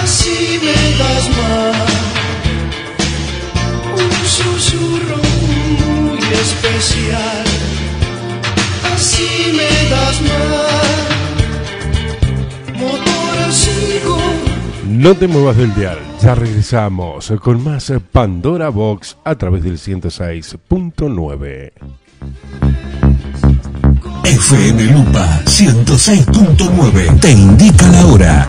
Speaker 6: así me das más. Un susurro muy especial, así me das más. Motorcito.
Speaker 5: No te muevas del dial, ya regresamos con más Pandora Box a través del 106.9.
Speaker 7: FM Lupa 106.9 te indica la hora.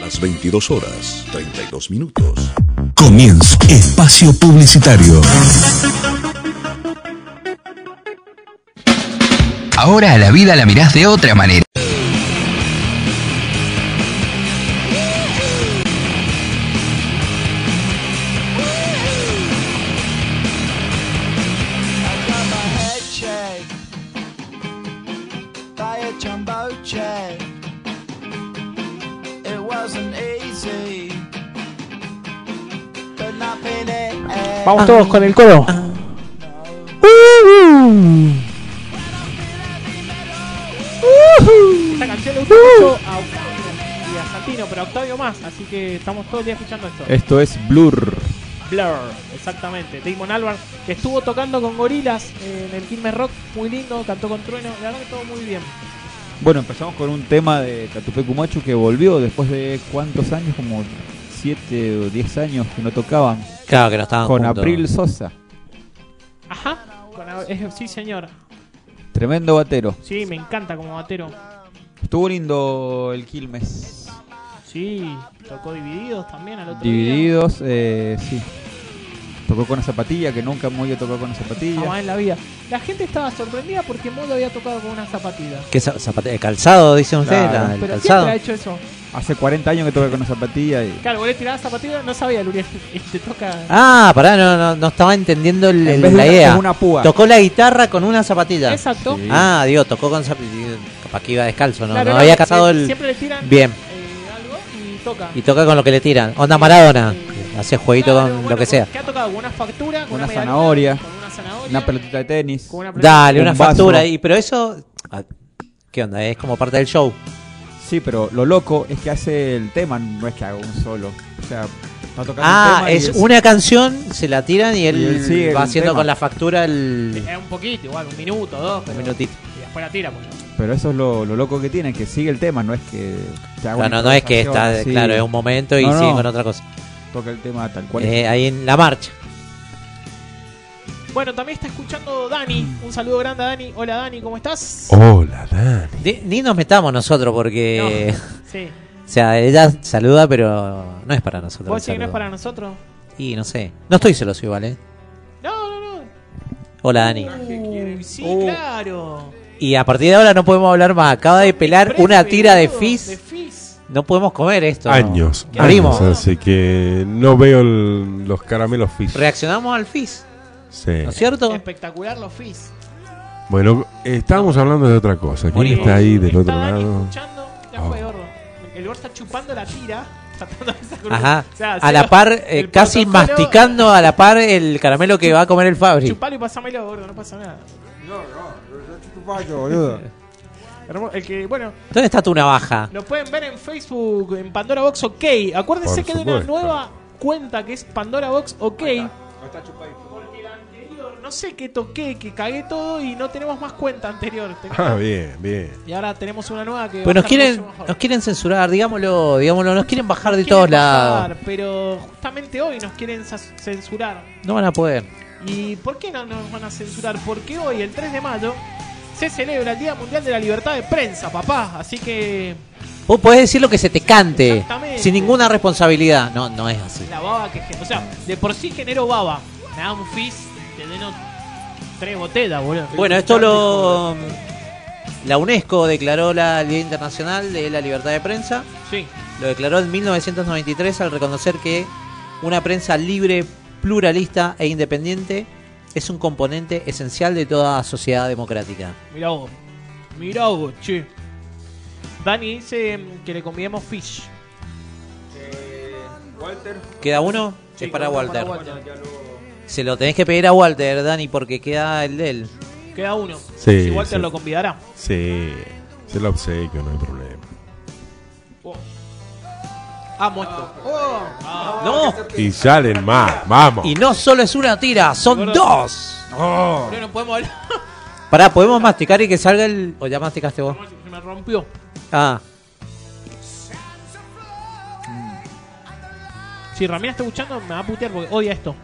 Speaker 8: Las 22 horas, 32 minutos.
Speaker 7: Comienzo espacio publicitario.
Speaker 9: Ahora a la vida la mirás de otra manera.
Speaker 4: Vamos todos con el coro. Esta canción le gusta mucho a Octavio y a Santino, pero a Octavio más, así que estamos todo el día escuchando esto.
Speaker 3: Esto es Blur.
Speaker 4: Blur, exactamente. Damon Albarn, que estuvo tocando con gorilas en el Quilmes Rock, muy lindo, cantó con trueno, la verdad que todo muy bien.
Speaker 3: Bueno, empezamos con un tema de Catupecu Machu que volvió después de cuántos años, como 7 o 10 años que no tocaban.
Speaker 2: Claro que no estaban
Speaker 3: con
Speaker 2: juntos.
Speaker 3: April Sosa.
Speaker 4: Ajá, con a- es- sí señor,
Speaker 3: Tremendo batero.
Speaker 4: sí, me encanta como batero.
Speaker 3: Estuvo lindo el Quilmes.
Speaker 4: Sí, tocó Divididos también al otro día.
Speaker 3: Divididos, eh, sí. Tocó con una zapatilla, que nunca muy tocó con una zapatilla.
Speaker 4: Jamás en la vida. La gente estaba sorprendida porque Modo había tocado con una zapatilla.
Speaker 2: ¿Qué za- zapate- calzado, dicen ustedes?
Speaker 3: Claro.
Speaker 2: la- el
Speaker 4: Pero
Speaker 2: calzado.
Speaker 4: siempre ha hecho eso.
Speaker 3: Hace 40 años que toca con una zapatilla y...
Speaker 4: Claro, vos le tirabas zapatilla, no sabía, Luriel. Te toca.
Speaker 2: Ah, pará, no, no, no estaba entendiendo el-
Speaker 3: En
Speaker 2: el-
Speaker 3: vez de
Speaker 2: la
Speaker 3: una-
Speaker 2: idea.
Speaker 3: una púa.
Speaker 2: Tocó la guitarra con una zapatilla.
Speaker 4: Exacto.
Speaker 3: Sí.
Speaker 2: Ah, digo, tocó con zapatilla. Capaz que iba descalzo, ¿no?
Speaker 4: Claro,
Speaker 2: no
Speaker 4: no,
Speaker 2: había casado el.
Speaker 4: Siempre le tiran
Speaker 2: Bien.
Speaker 4: Toca.
Speaker 2: Y toca con lo que le tiran. Onda Maradona. Hacía jueguito
Speaker 4: Claro,
Speaker 2: con
Speaker 4: bueno,
Speaker 2: lo que sea.
Speaker 4: ¿Qué ha tocado? ¿Con una factura? ¿Con
Speaker 3: Una zanahoria.
Speaker 4: ¿Con una zanahoria?
Speaker 3: Una pelotita de tenis.
Speaker 4: con una pelota-
Speaker 2: Dale,
Speaker 3: Un
Speaker 2: una
Speaker 3: vaso.
Speaker 2: factura. Y, pero eso. ah, ¿Qué onda? Es como parte del show.
Speaker 3: Sí, pero lo loco es que hace el tema, no es que haga un solo. O sea, está tocando un
Speaker 2: Ah,
Speaker 3: y
Speaker 2: es una canción, se la tiran y él,
Speaker 3: Y él sigue
Speaker 2: va haciendo
Speaker 3: tema.
Speaker 2: con la factura el.
Speaker 4: Es un poquito, igual, un minuto, dos.
Speaker 2: Un minutito.
Speaker 4: Y después la tira, pues.
Speaker 3: Pero eso es lo, lo loco que tiene, que sigue el tema, no es que... que haga
Speaker 2: No, no, no es que está,
Speaker 3: así.
Speaker 2: claro, es un momento y
Speaker 3: No, no.
Speaker 2: sigue con otra cosa.
Speaker 3: Toca el tema tal cual.
Speaker 2: Eh, ahí en la marcha.
Speaker 4: Bueno, también está escuchando Dani. Un saludo grande a Dani. Hola Dani, ¿cómo estás?
Speaker 5: Hola, Dani.
Speaker 2: Ni, ni nos metamos nosotros porque.
Speaker 4: No, sí.
Speaker 2: O sea, ella saluda, pero no es para nosotros.
Speaker 4: ¿Vos decís que no es para nosotros?
Speaker 2: Y no sé. No estoy celoso igual, ¿eh?
Speaker 4: No, no, no.
Speaker 2: Hola, Dani.
Speaker 4: Uy, sí,
Speaker 2: Uh.
Speaker 4: claro.
Speaker 2: Y a partir de ahora no podemos hablar más. Acaba de pelar una tira de fizz.
Speaker 4: De fizz.
Speaker 2: No podemos comer esto.
Speaker 5: Años,
Speaker 2: Abrimos.
Speaker 5: años, así que no veo el- los caramelos fizz.
Speaker 2: Reaccionamos al fizz.
Speaker 5: Sí.
Speaker 2: ¿No es cierto?
Speaker 4: Espectacular los fizz.
Speaker 5: Bueno, estábamos hablando de otra cosa. ¿Quién
Speaker 2: Morimos.
Speaker 5: está ahí del otro lado?
Speaker 4: escuchando. Ya
Speaker 5: Oh.
Speaker 4: fue, gordo. El gordo está chupando la tira. tratando de sacar-
Speaker 2: Ajá.
Speaker 4: o sea,
Speaker 2: A la par, eh,
Speaker 4: el
Speaker 2: casi
Speaker 4: protocolo-
Speaker 2: masticando a la par el caramelo que va a comer el Fabri.
Speaker 4: Chupalo y pasámelo, gordo, no pasa nada. Hermo- El que, bueno,
Speaker 2: ¿Dónde está tu navaja?
Speaker 4: lo pueden ver en Facebook, en Pandora Box OK. Acuérdense
Speaker 5: Por
Speaker 4: que hay una
Speaker 5: supuesto.
Speaker 4: nueva cuenta que es Pandora Box OK. Porque la anterior, no sé qué toqué, que cagué todo y no tenemos más cuenta anterior. Tenemos-
Speaker 5: Ah, bien, bien.
Speaker 4: Y ahora tenemos una nueva que.
Speaker 2: Pues
Speaker 4: va a
Speaker 2: nos
Speaker 4: estar
Speaker 2: quieren,
Speaker 4: mucho mejor.
Speaker 2: nos quieren censurar, digámoslo, digámoslo, nos quieren bajar de
Speaker 4: Quieren
Speaker 2: todos lados.
Speaker 4: Pero justamente hoy nos quieren censurar.
Speaker 2: No van a poder.
Speaker 4: ¿Y por qué no nos van a censurar? Porque hoy, el 3 de mayo, se celebra el Día Mundial de la Libertad de Prensa, papá. Así que
Speaker 2: Vos podés decir lo que se te cante, sin ninguna responsabilidad. No, no es así.
Speaker 4: la baba que... O sea, de por sí genero baba. Me da un fizz, te deno tres botellas, boludo.
Speaker 2: Bueno, esto lo... La UNESCO declaró la Día Internacional de la Libertad de Prensa
Speaker 4: Sí.
Speaker 2: Lo declaró en 1993 al reconocer que una prensa libre, pluralista e independiente es un componente esencial de toda sociedad democrática.
Speaker 4: Mirá vos. Mirá vos, che. Dani dice que le convidemos fish.
Speaker 3: Walter.
Speaker 2: ¿Queda uno?
Speaker 4: Sí,
Speaker 2: es para Walter.
Speaker 4: Walter.
Speaker 2: Se lo tenés que pedir a Walter, Dani, porque queda el de él.
Speaker 4: Queda uno.
Speaker 5: Sí,
Speaker 4: si Walter
Speaker 5: sí.
Speaker 4: lo convidará.
Speaker 5: Sí, se lo obsequio, no hay problema.
Speaker 4: Amo esto. Ah,
Speaker 2: ¡No!
Speaker 5: Y salen más, vamos.
Speaker 2: Y no solo es una tira, son dos.
Speaker 5: Oh.
Speaker 4: no, no podemos hablar.
Speaker 2: Pará, ¿podemos masticar y que salga el...? ¿O ya masticaste vos?
Speaker 4: Se me rompió.
Speaker 2: Ah,
Speaker 4: Si Ramírez está escuchando, me va a putear porque odia esto.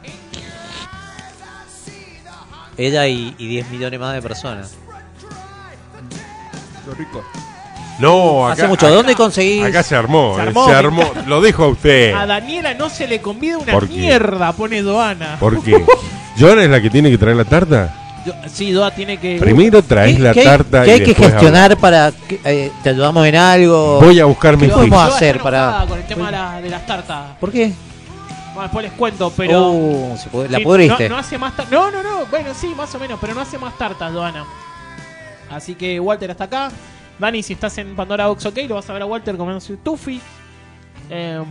Speaker 2: ella y, y 10 millones más de personas.
Speaker 3: Lo rico.
Speaker 5: No, acá,
Speaker 2: Hace mucho.
Speaker 5: acá-
Speaker 2: ¿Dónde conseguís?
Speaker 5: Acá se armó,
Speaker 4: Se
Speaker 5: eh,
Speaker 4: armó,
Speaker 5: se. Lo dejo a usted.
Speaker 4: A Daniela no se le convida una mierda, pone Doana.
Speaker 5: ¿Por qué? ¿Joana es la que tiene que traer la tarta?
Speaker 4: Yo- sí, Doa tiene que.
Speaker 5: Primero traes
Speaker 2: ¿Qué-
Speaker 5: la
Speaker 2: qué hay-
Speaker 5: tarta
Speaker 2: ¿Qué
Speaker 5: y
Speaker 2: hay que gestionar para que eh, te ayudamos en algo?
Speaker 5: Voy a buscar mi
Speaker 2: ¿Qué
Speaker 5: fish.
Speaker 4: Doa
Speaker 2: hacer para-
Speaker 4: con el tema de, la- de las tartas.
Speaker 2: ¿Por qué?
Speaker 4: Bueno, después les cuento, pero.
Speaker 2: Uh, se pud- la
Speaker 4: Sí,
Speaker 2: pudriste.
Speaker 4: No, no hace más. No, no, no. Bueno, sí, más o menos, pero no hace más tartas, Doana. Así que Walter hasta acá. Dani, si estás en Pandora Box OK, lo vas a ver a Walter comiendo su tufi. Eh,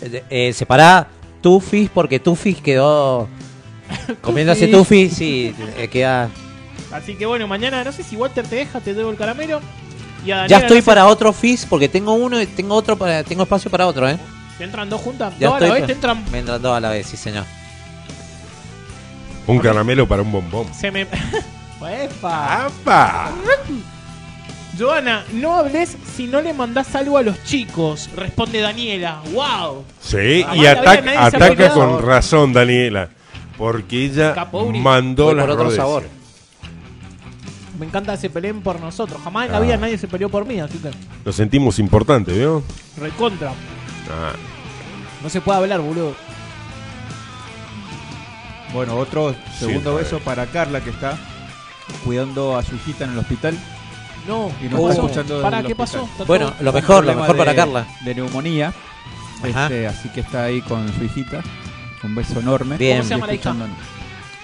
Speaker 2: Eh, eh, separá Tufis porque Tufis quedó comiéndose
Speaker 4: Tufi.
Speaker 2: Tufi, sí, eh, queda.
Speaker 4: así que bueno, mañana no sé si Walter te deja, te debo el caramelo. Y a
Speaker 2: Ya estoy
Speaker 4: no sé-
Speaker 2: para otro Fizz porque tengo uno y tengo otro para tengo espacio para otro, ¿eh?
Speaker 4: ¿Te entran dos juntas?
Speaker 2: Ya
Speaker 4: dos a la
Speaker 2: estoy
Speaker 4: vez, te entran.
Speaker 2: Me entran dos a la vez, sí, señor.
Speaker 5: Un caramelo para un bombón.
Speaker 4: Se me. ¡Epa! Joana, no hables si no le mandás algo a los chicos, responde Daniela. ¡Wow!
Speaker 5: Sí, y ataca, con razón, Daniela. Porque ella
Speaker 4: Capouri.
Speaker 5: mandó
Speaker 2: Voy
Speaker 5: las
Speaker 2: por otro sabor.
Speaker 4: Me encanta que se peleen por nosotros. Jamás en
Speaker 5: Ah.
Speaker 4: la vida nadie se peleó por mí, así que.
Speaker 5: Lo sentimos importante, ¿vio?
Speaker 4: Recontra.
Speaker 5: Ah,
Speaker 4: No se puede hablar, boludo.
Speaker 3: Bueno, otro segundo
Speaker 5: Sí,
Speaker 3: beso para Carla que está cuidando a su hijita en el hospital.
Speaker 4: No,
Speaker 3: Y no
Speaker 2: Oh.
Speaker 3: está escuchando
Speaker 4: ¿Para qué pasó?
Speaker 2: Bueno, lo mejor, lo mejor para
Speaker 3: de-
Speaker 2: Carla.
Speaker 3: De neumonía. Este, así que está ahí con su hijita. Un beso enorme.
Speaker 2: Bien.
Speaker 4: ¿Cómo se llama la hija?
Speaker 3: Escuchándonos.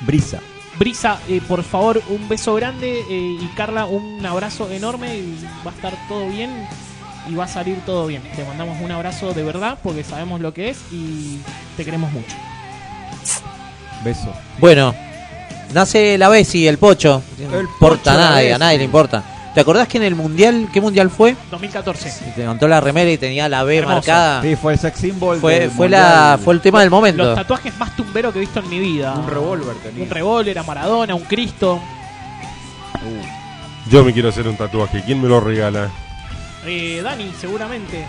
Speaker 3: Brisa.
Speaker 4: Brisa, eh, por favor, un beso grande eh, y Carla, un abrazo enorme y va a estar todo bien y va a salir todo bien. Te mandamos un abrazo de verdad porque sabemos lo que es y te queremos mucho.
Speaker 3: Beso.
Speaker 2: Bueno, nace la Bessi, el Pocho. No
Speaker 3: El
Speaker 2: importa
Speaker 3: Pocho,
Speaker 2: a nadie, a nadie le importa. ¿Te acordás que en el mundial, qué mundial fue?
Speaker 4: 2014.
Speaker 2: Y te levantó la remera y tenía la B
Speaker 4: Hermoso.
Speaker 2: marcada.
Speaker 3: Sí, fue el sex symbol.
Speaker 2: Fue,
Speaker 3: del
Speaker 2: fue,
Speaker 3: mundial.
Speaker 2: la, fue el tema del momento.
Speaker 4: Los tatuajes más tumberos que he visto en mi vida.
Speaker 3: Un revólver tenía.
Speaker 4: Un revólver, a Maradona, un Cristo.
Speaker 5: yo me quiero hacer un tatuaje. ¿Quién me lo regala?
Speaker 4: Eh, Dani, seguramente.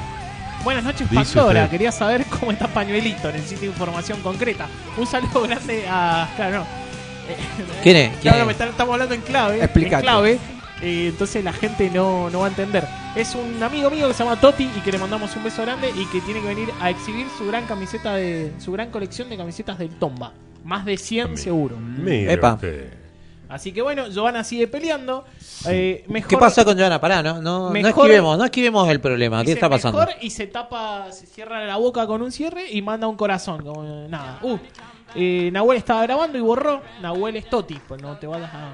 Speaker 4: Buenas noches,
Speaker 5: Dice
Speaker 4: Pandora.
Speaker 5: usted.
Speaker 4: Quería saber cómo está Pañuelito. Necesito información concreta. Un saludo grande a. Claro, no.
Speaker 2: ¿Quién es? ¿Quién
Speaker 4: Claro,
Speaker 2: es?
Speaker 4: me estamos hablando en clave.
Speaker 3: Explícate.
Speaker 4: En clave. Eh, entonces la gente no, no va a entender. Es un amigo mío que se llama Toti y que le mandamos un beso grande y que tiene que venir a exhibir su gran camiseta de. su gran colección de camisetas del Tomba. Más de 100 seguro.
Speaker 5: Mira
Speaker 2: Epa.
Speaker 5: usted.
Speaker 4: Así que bueno, Giovanna sigue peleando. Eh, mejor,
Speaker 2: ¿Qué pasa con Joana? Pará, no, no, no esquivemos, no esquivemos el problema. ¿Qué está pasando?
Speaker 4: mejor y se tapa, se cierra la boca con un cierre y manda un corazón. Como nada. Uh, eh, Nahuel estaba grabando y borró. Nahuel es Toti, pues no te vayas a,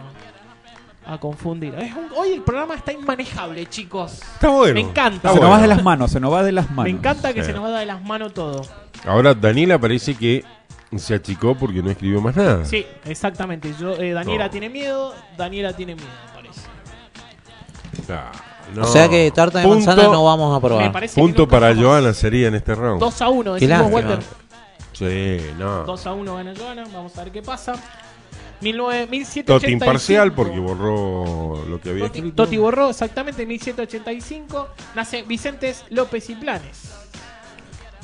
Speaker 4: a confundir. Es un- hoy el programa está inmanejable, chicos.
Speaker 5: Está bueno.
Speaker 4: Me encanta.
Speaker 5: Está
Speaker 3: Se nos
Speaker 5: bueno.
Speaker 3: va de las manos, se nos va de las manos.
Speaker 4: Me encanta que
Speaker 5: Sí.
Speaker 4: se nos vaya de las manos todo.
Speaker 5: Ahora Daniela parece que se achicó porque no escribió más nada.
Speaker 4: Sí, exactamente. Yo, eh, Daniela
Speaker 5: No.
Speaker 4: tiene miedo, Daniela tiene miedo, me parece.
Speaker 5: Ah, no.
Speaker 2: O sea que tarta de
Speaker 5: Punto-
Speaker 2: manzana no vamos a
Speaker 4: Me
Speaker 2: probar.
Speaker 4: parece que
Speaker 5: Punto
Speaker 4: nunca
Speaker 5: para
Speaker 4: jamás.
Speaker 5: Joana sería en este round.
Speaker 4: 2 a 1,
Speaker 2: Qué
Speaker 4: decimos
Speaker 2: lástima.
Speaker 4: Walter.
Speaker 5: Sí, no.
Speaker 4: 2 a 1 gana Joana, vamos a ver qué pasa. 19,
Speaker 5: Toti
Speaker 4: 1785.
Speaker 5: imparcial porque borró lo que había
Speaker 4: Toti,
Speaker 5: escrito.
Speaker 4: Toti borró exactamente en 1785. Nace Vicentes López y Planes.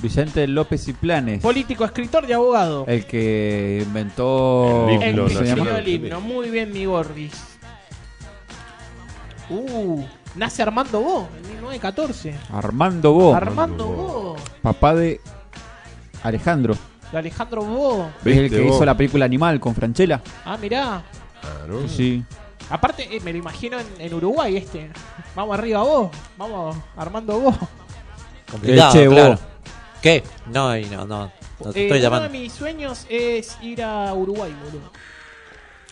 Speaker 3: Vicente López y Planes.
Speaker 4: Político, escritor y abogado.
Speaker 3: El que inventó.
Speaker 5: El
Speaker 4: El
Speaker 5: himno
Speaker 4: escribió el himno. Muy bien, mi Gordis. Uh, nace Armando Bo en 1914.
Speaker 3: Armando Bo.
Speaker 4: Armando Bo.
Speaker 3: Papá de Alejandro.
Speaker 4: De Alejandro Bo.
Speaker 3: Es el
Speaker 5: ¿Viste
Speaker 3: que
Speaker 5: vos?
Speaker 3: hizo la película Animal con Franchella.
Speaker 4: Ah, mirá.
Speaker 5: Claro.
Speaker 3: Sí.
Speaker 4: Aparte, eh, me lo imagino en, en Uruguay este. Vamos arriba vos. Vamos Armando Bo.
Speaker 2: Complicado,
Speaker 3: che, vos.
Speaker 2: ¿Qué? No, no, no. No te
Speaker 4: Eh,
Speaker 2: estoy
Speaker 4: uno
Speaker 2: llamando.
Speaker 4: de mis sueños es ir a Uruguay, boludo.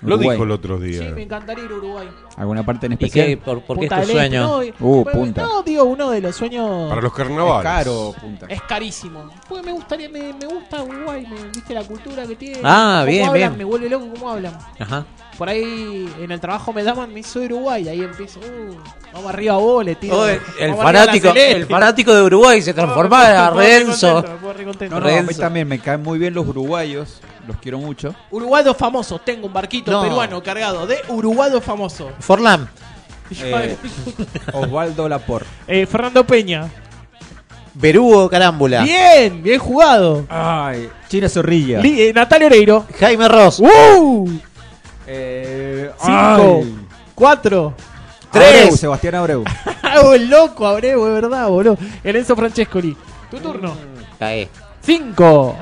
Speaker 5: Lo
Speaker 3: Uruguay.
Speaker 5: dijo el otro
Speaker 4: Sí,
Speaker 5: día.
Speaker 4: me encantaría ir a Uruguay.
Speaker 3: ¿Alguna parte en
Speaker 2: ¿Y
Speaker 3: especial?
Speaker 2: qué? ¿Por, por qué es tu
Speaker 4: Este,
Speaker 2: sueño?
Speaker 4: no, y-
Speaker 3: Uh, punta.
Speaker 4: No, digo, uno de los sueños
Speaker 5: Para los
Speaker 3: Es
Speaker 5: carnavales.
Speaker 3: caro, punta.
Speaker 4: es carísimo. Porque me gustaría, me, me gusta Uruguay, me, viste la cultura que tiene.
Speaker 2: Ah,
Speaker 4: cómo
Speaker 2: bien,
Speaker 4: hablan,
Speaker 2: bien.
Speaker 4: Me vuelve loco cómo hablan.
Speaker 2: Ajá.
Speaker 4: Por ahí en el trabajo me llaman, me soy Uruguay, ahí empiezo, uh, vamos arriba vos, le tiro.
Speaker 2: Oh, el, el fanático, el fanático de Uruguay se transformaba en Renzo.
Speaker 3: No, no, a mí
Speaker 2: Renzo.
Speaker 3: también me caen muy bien los uruguayos. Los quiero mucho.
Speaker 4: Uruguayo famoso, tengo un barquito
Speaker 2: No.
Speaker 4: peruano cargado de Uruguayo famoso.
Speaker 2: Forlán.
Speaker 3: Eh, Osvaldo Lapor.
Speaker 4: Eh, Fernando Peña.
Speaker 2: Berugo Carámbula.
Speaker 4: Bien, bien jugado.
Speaker 3: Ay, China Zorrilla.
Speaker 4: Li- eh, Natalia Oreiro.
Speaker 2: Jaime Ross.
Speaker 4: ¡Uh!
Speaker 3: Eh,
Speaker 4: Cinco.
Speaker 3: ay.
Speaker 4: Cuatro.
Speaker 2: Tres.
Speaker 3: Abreu, Sebastián Abreu.
Speaker 4: El loco, Abreu, de verdad, boludo. El Enzo Francescoli. Tu turno.
Speaker 2: Cae.
Speaker 4: Cinco.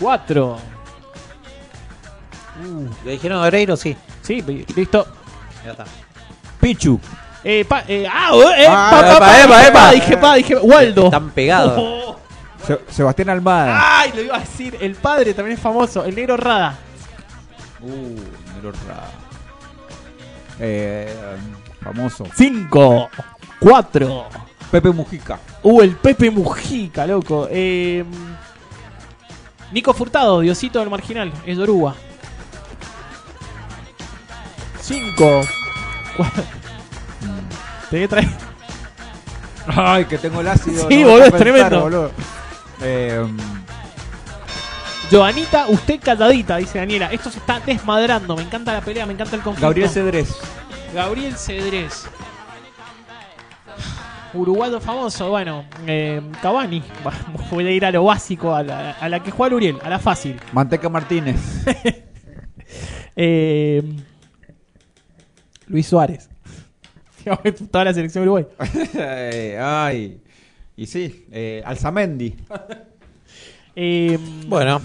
Speaker 4: Cuatro.
Speaker 2: ¿Le dijeron Oreiro? Sí.
Speaker 4: Sí, listo.
Speaker 2: Ya está.
Speaker 3: Pichu.
Speaker 4: Eh, pa, eh, ah, eh,
Speaker 2: Ah,
Speaker 4: pa, pa,
Speaker 2: epa, epa.
Speaker 4: dije pa, dije Waldo.
Speaker 2: Están pegados.
Speaker 4: Oh.
Speaker 3: Se- Sebastián Almada.
Speaker 4: Ay, lo iba a decir. El padre también es famoso. El negro Rada.
Speaker 3: Uh, Nero Ra. Eh, famoso.
Speaker 4: Cinco. Cuatro.
Speaker 3: Pepe Mujica.
Speaker 4: Uh, el Pepe Mujica, loco. Eh, Nico Furtado, Diosito del Marginal. Es de. Cinco. Cuatro. Te voy a traer.
Speaker 3: Ay, que tengo el ácido.
Speaker 4: Sí,
Speaker 3: no
Speaker 4: boludo, es
Speaker 3: pensar,
Speaker 4: tremendo.
Speaker 3: boludo. Eh,
Speaker 4: Joanita, usted catadita, dice Daniela. Esto se está desmadrando. Me encanta la pelea, me encanta el conflicto.
Speaker 3: Gabriel Cedrés.
Speaker 4: Gabriel Cedrés. Uruguayo famoso, bueno, eh, Cavani. Va- Voy a ir a lo básico, a la, a la que juega Uriel, a la fácil.
Speaker 3: Manteca Martínez.
Speaker 4: Eh, Luis Suárez. Toda la selección de Uruguay.
Speaker 3: Ay. Y sí, eh, Alzamendi.
Speaker 4: Eh,
Speaker 2: Bueno,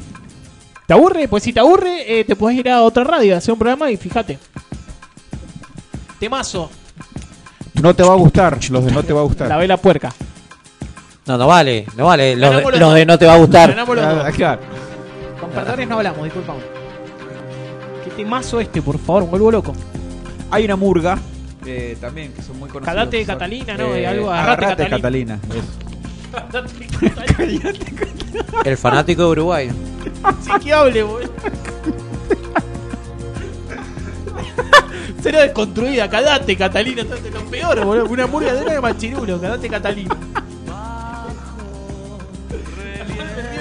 Speaker 4: ¿Te aburre? Pues si te aburre, eh, te puedes ir a otra radio, hacer un programa y fíjate. Temazo,
Speaker 3: No te va a gustar. Los de no te va a gustar.
Speaker 4: la vela puerca.
Speaker 2: no, no vale. No vale. Los, de,
Speaker 4: los
Speaker 2: los
Speaker 4: dos.
Speaker 2: de no te va a gustar.
Speaker 3: Ah, claro.
Speaker 4: Con perdones no hablamos, disculpame. ¿Qué temazo este, por favor? Me vuelvo loco.
Speaker 3: Hay una murga. eh, también que son muy conocidos.
Speaker 4: Cadate de Catalina, ¿no?
Speaker 3: eh,
Speaker 4: Algo, agarrate
Speaker 3: Agarrate
Speaker 4: Catalina.
Speaker 3: Catalina. eso.
Speaker 2: El fanático de Uruguay.
Speaker 4: Sí que hable, boludo. Cero desconstruida, cadate, Catalina, esto es lo peor, boludo. Una murga de de machirulo, cadate, Catalina.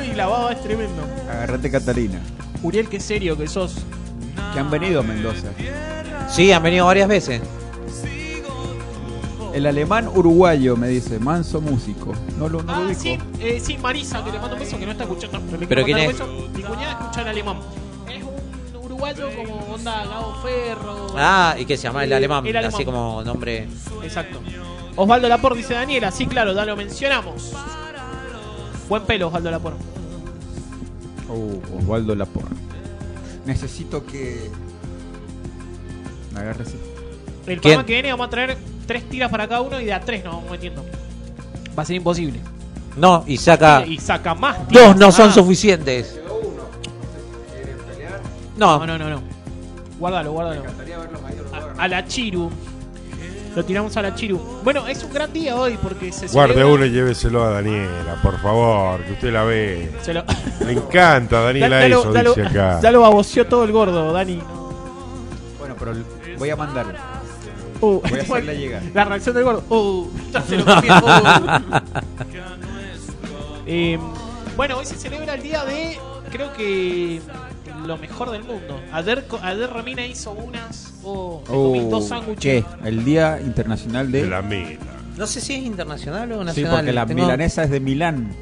Speaker 4: y la baba es tremendo.
Speaker 3: Agarrate Catalina.
Speaker 4: Uriel, qué serio que sos.
Speaker 3: Que han venido a Mendoza.
Speaker 2: Sí, han venido varias veces.
Speaker 3: El alemán uruguayo me dice, manso músico. No lo, no lo
Speaker 4: Ah,
Speaker 3: dijo.
Speaker 4: sí, eh, sí, Marisa, que le mando un beso, que no está escuchando.
Speaker 2: ¿Pero
Speaker 4: quiero
Speaker 2: quién
Speaker 4: beso. Mi cuñada escucha en alemán. Como onda Gabo Ferro.
Speaker 2: Ah, y que se llama el alemán,
Speaker 4: el alemán.
Speaker 2: así como nombre.
Speaker 4: Exacto. Osvaldo Lapor dice Daniela, sí, claro, ya lo mencionamos. Buen pelo, Osvaldo Lapor.
Speaker 3: Oh, Osvaldo Lapor. Necesito que. Me agarre así.
Speaker 4: El
Speaker 2: ¿Quién?
Speaker 4: programa que viene vamos a traer tres tiras para cada uno y de a tres nos vamos metiendo. Va a ser imposible.
Speaker 2: No, y saca.
Speaker 4: Y saca más tiras.
Speaker 2: Dos no son
Speaker 4: Ah.
Speaker 2: suficientes.
Speaker 4: No,
Speaker 2: No,
Speaker 4: no, no, no. Guárdalo, guárdalo. A, a la Chiru. Lo tiramos a la Chiru. Bueno, es un gran día hoy porque se
Speaker 5: Guarde
Speaker 4: celebra-
Speaker 5: uno y lléveselo a Daniela, por favor, que usted la ve.
Speaker 4: se lo-
Speaker 5: Le encanta Daniela
Speaker 4: lo-
Speaker 5: eso, dice acá.
Speaker 4: Ya lo baboseó todo el gordo, Dani.
Speaker 3: Bueno, pero l- voy a mandarlo.
Speaker 4: Uh,
Speaker 3: Voy a hacerle llegar.
Speaker 4: La reacción del gordo. Uh, ya se lo comió. Uh. Eh, bueno, hoy se celebra el día de. Creo que. Lo mejor del mundo. Ayer, ayer Romina hizo unas. Oh, me comí
Speaker 3: Oh,
Speaker 4: dos sándwiches.
Speaker 3: ¿Qué? El Día Internacional de.
Speaker 5: De la mina.
Speaker 2: No sé si es internacional o
Speaker 3: sí,
Speaker 2: nacional.
Speaker 3: porque la
Speaker 2: Tengo-
Speaker 3: milanesa es de Milán.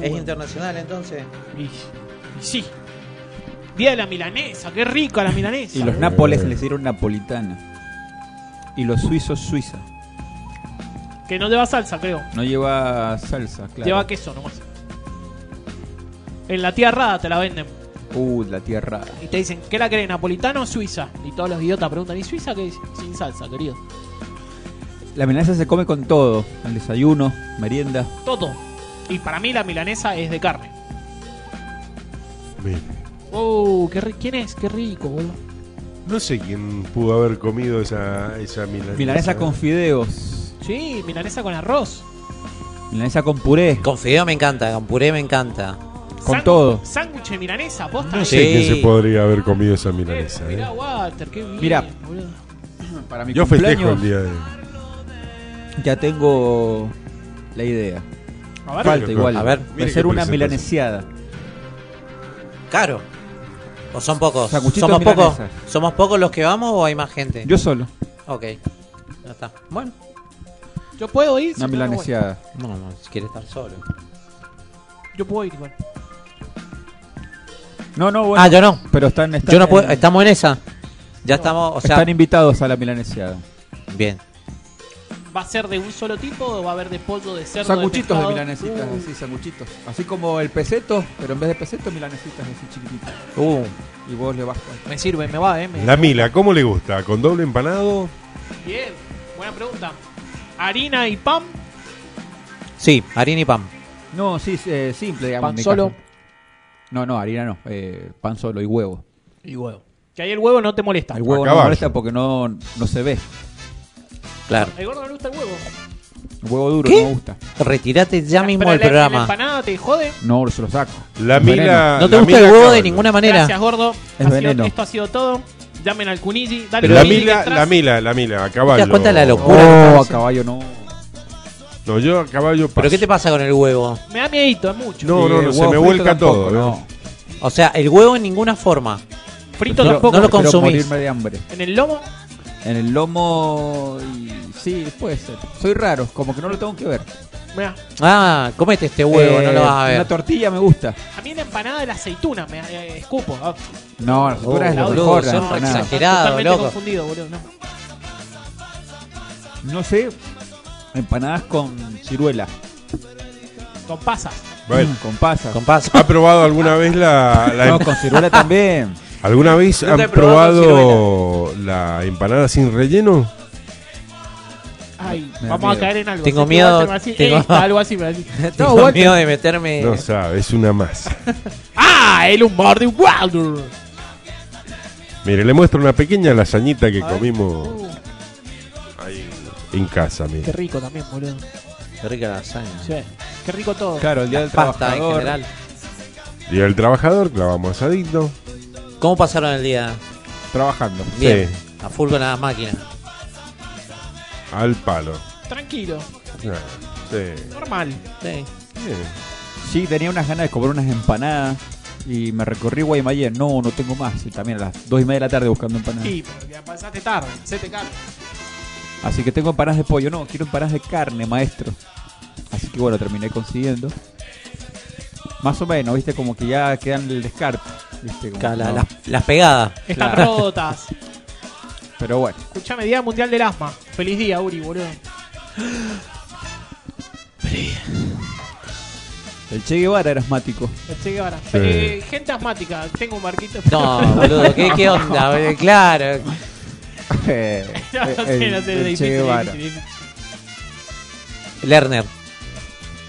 Speaker 2: Es internacional entonces.
Speaker 4: Y, y sí. Día de la milanesa. Qué rica la milanesa.
Speaker 3: Y los nápoles les dieron napolitana. Y los suizos suiza.
Speaker 4: Que no lleva salsa, creo.
Speaker 3: No lleva salsa, claro.
Speaker 4: Lleva queso nomás. En la tía Rada te la venden.
Speaker 3: Uh, la tierra.
Speaker 4: Y te dicen, ¿qué la querés, napolitana o suiza? Y todos los idiotas preguntan, ¿y suiza qué es? Sin salsa, querido.
Speaker 3: La milanesa se come con todo. Al desayuno, merienda.
Speaker 4: Todo. Y para mí la milanesa es de carne.
Speaker 5: Mire,
Speaker 4: Oh, qué ri- ¿quién es? Qué rico, boludo.
Speaker 5: No sé quién pudo haber comido esa, esa milanesa.
Speaker 3: Milanesa con fideos.
Speaker 4: Sí, milanesa con arroz.
Speaker 3: Milanesa con puré.
Speaker 2: Con fideo me encanta, con puré me encanta.
Speaker 3: Con todo.
Speaker 4: Sándwich de milanesa, posta.
Speaker 5: No
Speaker 4: eh.
Speaker 5: sé
Speaker 2: Sí.
Speaker 5: quién se podría haber comido esa
Speaker 4: Eh,
Speaker 5: milanesa.
Speaker 4: mirá,
Speaker 5: ¿eh?
Speaker 4: Walter, qué bien.
Speaker 3: Mira.
Speaker 4: boludo.
Speaker 3: Para mi
Speaker 5: Yo festejo el día de.
Speaker 3: ya tengo la idea.
Speaker 4: A ver.
Speaker 3: Falta igual.
Speaker 2: a ver.
Speaker 3: Va a
Speaker 5: mire
Speaker 3: ser
Speaker 5: qué
Speaker 3: una milanesiada.
Speaker 2: Caro. ¿O son pocos? ¿Somos pocos? ¿Somos pocos los que vamos o hay más gente?
Speaker 3: Yo solo.
Speaker 2: Ok. Ya está. Bueno.
Speaker 4: Yo puedo ir.
Speaker 3: Una milanesiada.
Speaker 2: No, no, si quiere estar solo.
Speaker 4: Yo puedo ir igual.
Speaker 3: No, no, bueno.
Speaker 2: Ah, yo no.
Speaker 3: Pero están, están
Speaker 2: Yo no puedo.
Speaker 3: en-
Speaker 2: Estamos en esa. Ya estamos, o sea.
Speaker 3: están invitados a la milanesiada.
Speaker 2: Bien.
Speaker 4: ¿Va a ser de un solo tipo o va a haber de pollo, de cerdo,
Speaker 3: Sanguchitos de, milanesitas,
Speaker 4: Uh,
Speaker 3: así, sanguchitos. Así como el peseto, pero en vez de peseto, milanesitas así chiquititas.
Speaker 2: Uh.
Speaker 3: Y vos le vas con...
Speaker 4: Me sirve, me va, eh. me-
Speaker 5: La mila, ¿cómo le gusta? ¿Con doble empanado?
Speaker 4: Bien, buena pregunta. Harina y pan.
Speaker 2: Sí, harina y pan.
Speaker 3: No, sí, eh, simple, digamos.
Speaker 4: Pan solo.
Speaker 3: caso. No, no, harina no. eh, pan solo y huevo.
Speaker 4: Y huevo. Que ahí el huevo no te molesta.
Speaker 3: El huevo no me molesta porque no, no se ve.
Speaker 2: Claro.
Speaker 4: El gordo no le gusta el huevo.
Speaker 3: El huevo duro
Speaker 2: ¿Qué?
Speaker 3: no me gusta.
Speaker 2: Retirate ya mismo
Speaker 4: Pero
Speaker 2: del
Speaker 4: la- La
Speaker 2: programa.
Speaker 4: empanada te jode.
Speaker 3: No, se lo saco.
Speaker 5: La mila.
Speaker 2: No te
Speaker 5: la
Speaker 2: gusta el
Speaker 5: mila
Speaker 2: huevo de
Speaker 5: caballo.
Speaker 2: ninguna manera.
Speaker 4: Gracias, gordo.
Speaker 3: Es
Speaker 4: Ha sido-
Speaker 3: veneno.
Speaker 4: esto ha sido todo. Llamen al Kuniji. Dale
Speaker 5: La
Speaker 4: que
Speaker 5: mila,
Speaker 4: entras.
Speaker 5: la mila, la mila, a caballo.
Speaker 2: ¿Te das cuenta la locura?
Speaker 3: Oh, a caballo no.
Speaker 5: No, yo a caballo paso.
Speaker 2: ¿Pero qué te pasa con el huevo?
Speaker 4: Me da miedito, es mucho.
Speaker 5: No, no,
Speaker 3: Sí,
Speaker 5: no, se me vuelca
Speaker 3: tampoco,
Speaker 5: todo.
Speaker 3: No.
Speaker 5: ¿no?
Speaker 2: O sea, el huevo en ninguna forma.
Speaker 4: Frito
Speaker 3: Prefiero-
Speaker 4: tampoco.
Speaker 2: no lo consumís.
Speaker 3: morirme de hambre.
Speaker 4: En el lomo.
Speaker 3: En el lomo y... Sí, puede ser. Soy raro, como que no lo tengo que ver.
Speaker 4: Mirá,
Speaker 2: Ah, comete este huevo,
Speaker 3: Eh,
Speaker 2: no lo vas a ver.
Speaker 3: Una tortilla me gusta.
Speaker 4: a mí la empanada de la aceituna me eh, escupo. Ah,
Speaker 3: No, la aceituna es lo
Speaker 2: boludo,
Speaker 3: mejor. la
Speaker 2: son exagerados.
Speaker 4: totalmente
Speaker 2: loco.
Speaker 4: confundido, boludo. No.
Speaker 3: No sé, empanadas con ciruela.
Speaker 4: Con pasas.
Speaker 5: Bueno,
Speaker 3: Con pasas.
Speaker 2: Con paz.
Speaker 5: ¿ha probado alguna vez la, la
Speaker 3: No,
Speaker 5: em-
Speaker 3: con ciruela también.
Speaker 5: ¿Alguna vez
Speaker 2: he
Speaker 5: han
Speaker 2: probado
Speaker 5: probado la empanada sin relleno?
Speaker 4: Ay,
Speaker 3: Me da
Speaker 4: vamos a
Speaker 3: miedo.
Speaker 4: caer en algo.
Speaker 2: Tengo
Speaker 4: Sé que
Speaker 2: miedo,
Speaker 4: va a
Speaker 2: tengo-
Speaker 4: "Esta", algo así.
Speaker 2: Tengo
Speaker 4: Walter.
Speaker 2: miedo de meterme.
Speaker 5: No sabe, es una masa.
Speaker 4: ¡Ah! El humor de Wilder.
Speaker 5: Mire, le muestro una pequeña lasañita que comimos
Speaker 4: Uh,
Speaker 5: en casa,
Speaker 4: qué
Speaker 5: mire.
Speaker 4: rico también, boludo.
Speaker 2: Qué rica la lasaña.
Speaker 4: Sí. Qué rico todo.
Speaker 3: Claro, el día del
Speaker 2: Pasta en
Speaker 3: trabajador.
Speaker 2: general.
Speaker 5: Día del trabajador, clavamos asadito.
Speaker 2: ¿Cómo pasaron el día?
Speaker 3: Trabajando.
Speaker 2: Bien.
Speaker 5: Sí.
Speaker 2: A full con las máquinas.
Speaker 5: Al palo.
Speaker 4: Tranquilo.
Speaker 5: Ah, Sí.
Speaker 4: Normal.
Speaker 2: Sí.
Speaker 5: Bien.
Speaker 3: Sí, tenía unas ganas de comer unas empanadas. Y me recorrí Guaymallén. No, no tengo más. Y también a las dos y media de la tarde buscando empanadas.
Speaker 4: Sí, pero ya pasaste tarde. Se te carga.
Speaker 3: Así que tengo empanadas de pollo. No, quiero empanadas de carne, maestro. Así que bueno, terminé consiguiendo. Más o menos, viste, como que ya quedan el descarte. ¿viste? Como
Speaker 2: Ca- la-
Speaker 3: no.
Speaker 2: las, las pegadas.
Speaker 4: Están
Speaker 3: Claro.
Speaker 4: rotas.
Speaker 3: Pero bueno.
Speaker 4: Escuchame, Día Mundial del Asma. Feliz día, Uri, boludo.
Speaker 3: El Che Guevara era asmático.
Speaker 4: El Che Guevara.
Speaker 5: Sí.
Speaker 4: Eh, gente asmática. Tengo un barquito.
Speaker 2: No, boludo, ¿qué, qué onda? Claro. Lerner.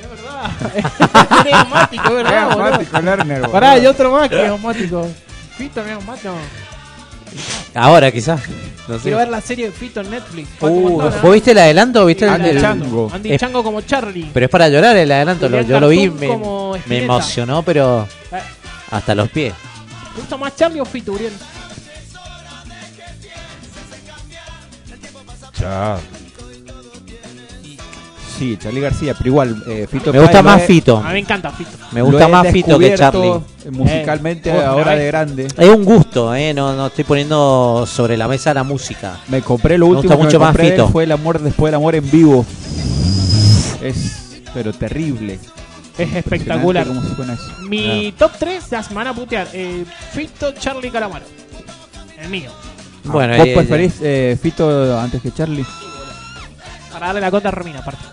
Speaker 4: Es verdad. es asmático, es verdad,
Speaker 3: Es
Speaker 4: boludo.
Speaker 3: asmático, Lerner.
Speaker 4: Pará, hay otro más que es asmático. Fito no es asmático.
Speaker 2: Ahora quizás. No sé.
Speaker 4: Quiero ver la serie de Fito en Netflix.
Speaker 2: Uh, ¿Vos viste el adelanto o viste el,
Speaker 3: Andy
Speaker 2: el-
Speaker 3: Chango.
Speaker 4: Andy
Speaker 2: Es-
Speaker 4: Chango como Charlie.
Speaker 2: Pero es para llorar el adelanto. lo- yo lo vi, me, me emocionó, pero
Speaker 4: Eh,
Speaker 2: hasta los pies.
Speaker 4: ¿Te gusta más Charlie o Fito, Uriel?
Speaker 3: Sí, Charlie García, pero igual, eh, Fito
Speaker 2: Me gusta
Speaker 3: lo
Speaker 2: más
Speaker 3: he-
Speaker 2: Fito.
Speaker 4: A mí me encanta Fito.
Speaker 2: Me
Speaker 3: lo
Speaker 2: gusta
Speaker 3: he
Speaker 2: más Fito que Charlie.
Speaker 3: descubierto, Musicalmente,
Speaker 4: Eh,
Speaker 3: ahora de grande.
Speaker 2: Es un gusto, eh. No, no estoy poniendo sobre la mesa la música.
Speaker 3: Me compré lo
Speaker 2: Me
Speaker 3: último
Speaker 2: gusta
Speaker 3: que
Speaker 2: mucho
Speaker 3: me
Speaker 2: más
Speaker 3: compré de él
Speaker 2: Fito.
Speaker 3: fue El amor después del amor en vivo. Es, pero terrible.
Speaker 4: Es espectacular.
Speaker 3: Impresionante ¿Cómo suena eso?
Speaker 4: Mi top 3 la semana a putear. Eh, Fito, Charlie, Calamaro. El mío.
Speaker 2: Bueno,
Speaker 3: ¿Vos
Speaker 2: eh,
Speaker 3: preferís eh, Fito antes que Charlie?
Speaker 4: Para darle la cota a Romina, aparte.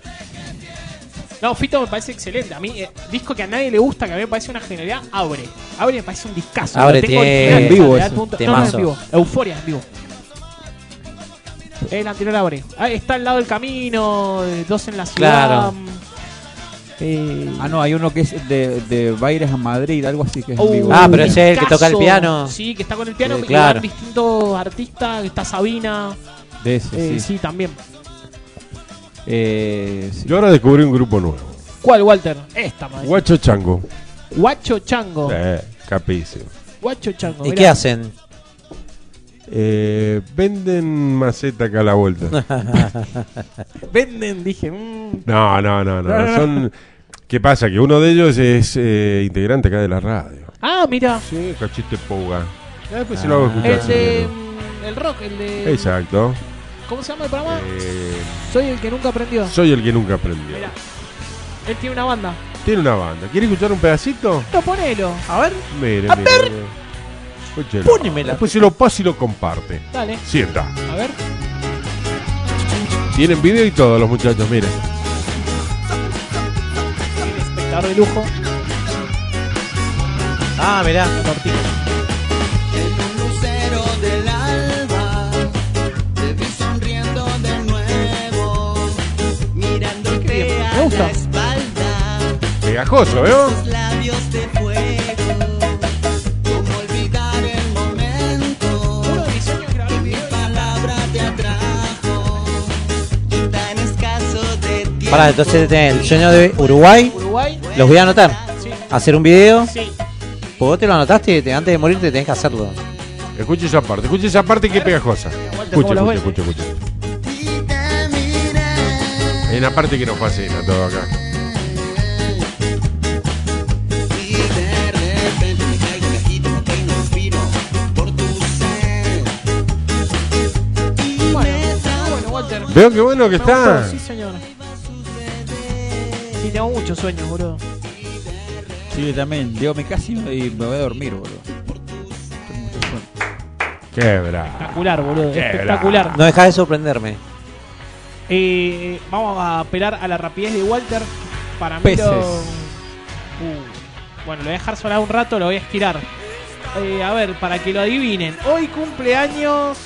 Speaker 4: No, Fito me parece excelente. A mí, eh, disco que a nadie le gusta, que a mí me parece una genialidad, Abre. Abre me parece un discazo.
Speaker 2: Abre
Speaker 4: tengo
Speaker 2: tiene-
Speaker 3: En vivo
Speaker 4: o sea,
Speaker 3: ese.
Speaker 4: le da punto- No, no, en
Speaker 2: Temazo.
Speaker 4: vivo. Euforia en vivo. El anterior Abre. Ahí está al lado del camino, dos en la ciudad.
Speaker 2: Claro.
Speaker 4: Eh,
Speaker 3: Ah, no, hay uno que es de, de Baires a Madrid, algo así que es en vivo.
Speaker 2: Ah, pero ese es el que toca el piano.
Speaker 4: Sí, que está con el piano.
Speaker 2: Eh, claro.
Speaker 4: distintos artistas. Está Sabina.
Speaker 3: De ese,
Speaker 4: eh,
Speaker 3: sí.
Speaker 4: sí. también.
Speaker 3: Eh, sí.
Speaker 5: Yo ahora descubrí un grupo nuevo.
Speaker 4: ¿Cuál, Walter? Esta, madre.
Speaker 5: Guacho Chango.
Speaker 4: Guacho Chango.
Speaker 5: Eh, capísimo.
Speaker 4: Guacho Chango.
Speaker 2: ¿Y
Speaker 4: mirá.
Speaker 2: qué hacen?
Speaker 5: Eh, venden maceta acá a la vuelta.
Speaker 4: Venden, dije. mm,
Speaker 5: No, no, no, no. Son. ¿Qué pasa? Que uno de ellos es eh, integrante acá de la radio.
Speaker 4: Ah, mira.
Speaker 5: Sí, cachete pouga. Después se lo hago escuchar.
Speaker 4: El de. mm, El rock, el de.
Speaker 5: Exacto.
Speaker 4: ¿Cómo se llama el programa?
Speaker 5: Eh,
Speaker 4: Soy el que nunca aprendió.
Speaker 5: soy el que nunca aprendió.
Speaker 4: Mira. Él tiene una banda.
Speaker 5: Tiene una banda. ¿Quiere escuchar un pedacito?
Speaker 4: No, ponelo. A ver.
Speaker 5: Mire,
Speaker 4: A
Speaker 5: mire,
Speaker 4: ver.
Speaker 5: mire. Escúchelo.
Speaker 2: Pónemela.
Speaker 5: Después se lo pasa y lo comparte.
Speaker 4: Dale.
Speaker 5: Sienta.
Speaker 4: A ver.
Speaker 5: Tienen video y todo los muchachos, miren.
Speaker 4: El espectador de lujo.
Speaker 2: Ah, mirá.
Speaker 4: Tortilla.
Speaker 1: En un lucero del alba te vi sonriendo de nuevo, mirando a
Speaker 4: Me gusta.
Speaker 1: la espalda,
Speaker 5: Pegajoso, ¿veo?
Speaker 2: Pará, entonces tenés el sueño de Uruguay.
Speaker 4: Uruguay.
Speaker 2: Los voy a anotar.
Speaker 4: Sí.
Speaker 2: Hacer un video.
Speaker 4: Sí.
Speaker 2: Pues vos te lo anotaste te- antes de morirte tenés que hacerlo.
Speaker 5: Escuche esa parte, escuche esa parte que pegajosa. Escuche,
Speaker 4: ¿cómo lo
Speaker 5: escuche, escuche, escuche.
Speaker 1: Te.
Speaker 5: Hay una parte que nos fascina todo acá.
Speaker 1: Cajito que
Speaker 4: Bueno.
Speaker 5: Veo que está.
Speaker 4: Sí, tengo muchos sueños, boludo.
Speaker 3: Sí, yo también. Llego a mi casa y me me voy a dormir, boludo. Tengo mucho sueño.
Speaker 5: Qué bravo.
Speaker 4: Espectacular, boludo.
Speaker 5: Qué
Speaker 4: Espectacular.
Speaker 2: No dejás de sorprenderme.
Speaker 4: Eh, vamos a apelar a la rapidez de Walter. Para mí
Speaker 3: Peces.
Speaker 4: lo- Uh, bueno, lo voy a dejar sonar un rato, lo voy a estirar. Eh, a ver, para que lo adivinen. Hoy cumpleaños.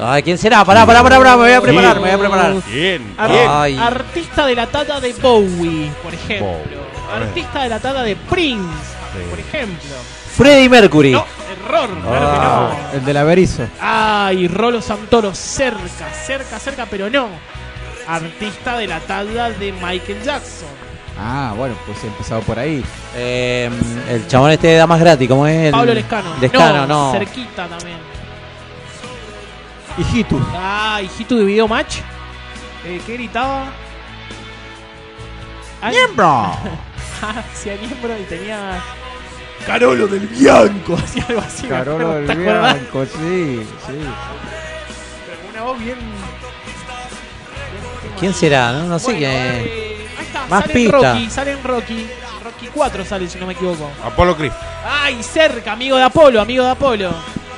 Speaker 2: Ay, ¿quién será? Pará, pará, pará, pará, me voy a preparar, me voy a preparar.
Speaker 5: ¿Quién?
Speaker 4: Ar-
Speaker 5: ¿Quién?
Speaker 2: Ay.
Speaker 4: Artista de la tata de Bowie, por ejemplo.
Speaker 5: Bowie.
Speaker 4: Artista de la tata de Prince,
Speaker 5: Sí.
Speaker 4: por ejemplo.
Speaker 2: Freddie Mercury.
Speaker 4: No, error, claro que
Speaker 2: Ah.
Speaker 4: no.
Speaker 3: El del Averizo.
Speaker 4: Ay, Rolo Santoro, cerca, cerca, cerca, pero no. Artista de la talla de Michael Jackson.
Speaker 3: Ah, bueno, pues he empezado por ahí.
Speaker 2: Eh, el chabón este de Damas Gratis, ¿cómo es? El...
Speaker 4: Pablo Lescano.
Speaker 2: Lescano, no.
Speaker 4: Cerquita también.
Speaker 3: Hijitus.
Speaker 4: Ah, hijito de video match. Eh, ¿Qué gritaba? Ay,
Speaker 3: ¡Miembro!
Speaker 4: Hacía miembro y tenía.
Speaker 5: Carolo del Bianco.
Speaker 4: Hacía algo así. me
Speaker 3: Carolo del. Bianco, sí, sí.
Speaker 4: Una voz bien.
Speaker 2: ¿Quién será? No, no sé
Speaker 4: Bueno,
Speaker 2: qué.
Speaker 4: eh, ahí está,
Speaker 2: Más
Speaker 4: sale
Speaker 2: pista.
Speaker 4: Rocky, sale en Rocky. Rocky 4 sale, si no me equivoco.
Speaker 5: Apolo Cris.
Speaker 4: Ay, cerca, amigo de Apolo, amigo de Apolo.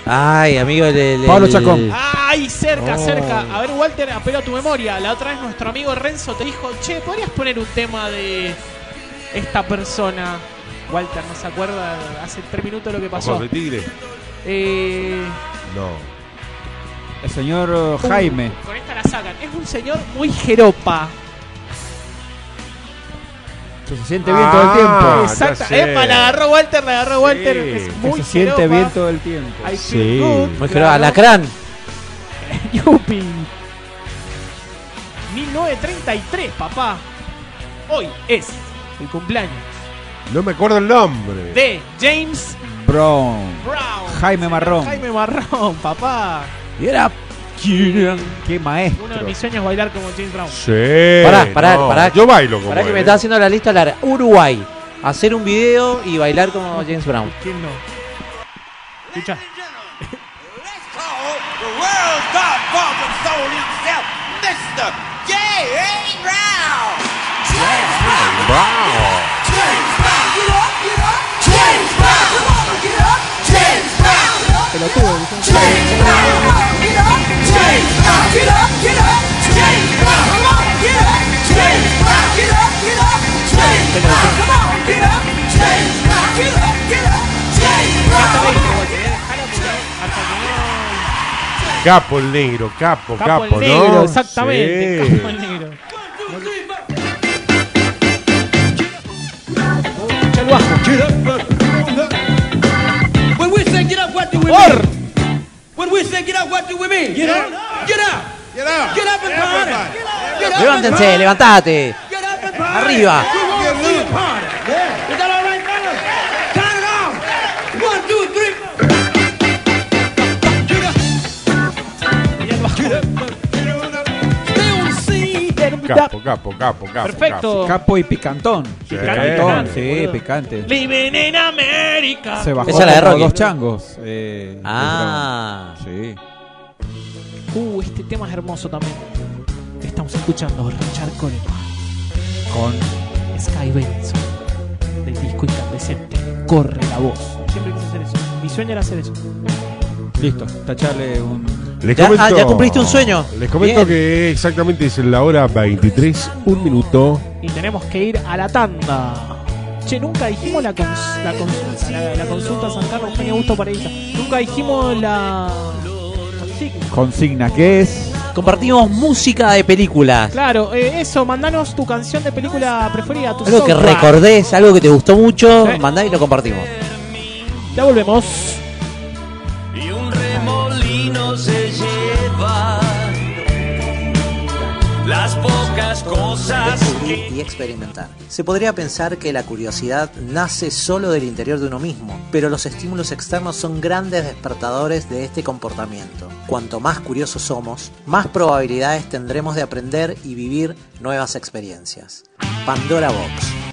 Speaker 2: Ay, amigo del.
Speaker 3: Pablo Chacón.
Speaker 4: Ay, cerca,
Speaker 2: Oh.
Speaker 4: cerca. A ver, Walter, apelo a tu memoria. La otra vez nuestro amigo Renzo te dijo, che, ¿podrías poner un tema de esta persona? Walter no se acuerda hace tres minutos lo que pasó.
Speaker 5: De tigre.
Speaker 4: Eh,
Speaker 5: No.
Speaker 3: El señor uh, Jaime.
Speaker 4: con esta la sacan. Es un señor muy jeropa.
Speaker 3: Que se siente bien todo el
Speaker 5: Ah,
Speaker 3: tiempo.
Speaker 5: sé.
Speaker 4: Epa, la agarró Walter, la agarró Walter.
Speaker 5: Sí.
Speaker 4: Es
Speaker 3: Que
Speaker 4: muy
Speaker 3: se siente
Speaker 4: jeropa.
Speaker 3: bien todo el tiempo.
Speaker 4: I
Speaker 5: Sí.
Speaker 4: good,
Speaker 2: Muy
Speaker 4: claro.
Speaker 2: Alacrán.
Speaker 4: Yupi. 1933, papá. Hoy es el cumpleaños
Speaker 5: No me acuerdo el nombre.
Speaker 4: de James
Speaker 3: Brown.
Speaker 4: Brown.
Speaker 3: Jaime Marrón.
Speaker 4: Jaime Marrón, papá.
Speaker 3: Y era. Qué
Speaker 4: Uno
Speaker 3: maestro.
Speaker 4: de mis sueños es bailar como James Brown.
Speaker 5: Sí.
Speaker 2: Pará, pará,
Speaker 5: no,
Speaker 2: pará.
Speaker 5: Yo bailo como
Speaker 2: Para que
Speaker 5: él,
Speaker 2: me
Speaker 5: ¿eh?
Speaker 2: está haciendo la lista larga. Uruguay. Hacer un video y bailar como James Brown.
Speaker 4: ¿Quién no? Escucha.
Speaker 1: The world's godfather soul himself, Mr. J.A. Brown. James Brown, Brown, get up. James Brown, come on, get up. James Brown, get up, get up. James Brown, come on, get up. James Brown, get up, get up. James Brown, come on, get up. James Brown, get up, get up. James Brown, come on.
Speaker 4: Hasta que no-
Speaker 5: Capo el negro, capo,
Speaker 4: Capo
Speaker 5: capo,
Speaker 4: el negro,
Speaker 5: ¿no?
Speaker 4: exactamente.
Speaker 5: Sí.
Speaker 4: Capo el negro.
Speaker 6: Say get up, what do we mean? When we say get up, what do we mean? Get up, get up, get up, get up and party. Get up and
Speaker 2: Levántense, levantate.
Speaker 6: Get up and party.
Speaker 2: Arriba.
Speaker 5: Capo, capo, capo, capo.
Speaker 4: Perfecto.
Speaker 3: Capo y picantón.
Speaker 5: Sí.
Speaker 3: Picantón, sí, picante.
Speaker 4: Living in America.
Speaker 3: Se bajó
Speaker 2: Esa es la de Rocky.
Speaker 3: dos changos. eh,
Speaker 2: Ah.
Speaker 3: Sí.
Speaker 4: Uh, este tema es hermoso también. Estamos escuchando Richard Coleman
Speaker 3: Con
Speaker 4: Sky Benson del disco incandescente Corre la voz. Siempre quise hacer eso. Mi sueño era hacer eso.
Speaker 3: Listo, tacharle un.
Speaker 5: Les
Speaker 2: Ya-
Speaker 5: comento,
Speaker 2: ah, ya cumpliste un sueño.
Speaker 5: Les comento
Speaker 2: Bien.
Speaker 5: que exactamente es la hora 23, un minuto.
Speaker 4: Y tenemos que ir a la tanda. Che, nunca dijimos la, cons- la consulta, la, la consulta San Carlos Eugenio Augusto Pareja. Nunca dijimos la consigna.
Speaker 3: Consigna que es.
Speaker 2: Compartimos música de películas.
Speaker 4: Claro, eh, eso, mandanos tu canción de película preferida, tu
Speaker 2: Algo que recordés, algo que te gustó mucho,
Speaker 4: Sí.
Speaker 2: mandá y lo compartimos.
Speaker 4: Ya volvemos.
Speaker 6: Las pocas cosas
Speaker 2: Descubrir y experimentar. Se podría pensar que la curiosidad nace solo del interior de uno mismo, pero los estímulos externos son grandes despertadores de este comportamiento. Cuanto más curiosos somos, más probabilidades tendremos de aprender y vivir nuevas experiencias. Pandora Box.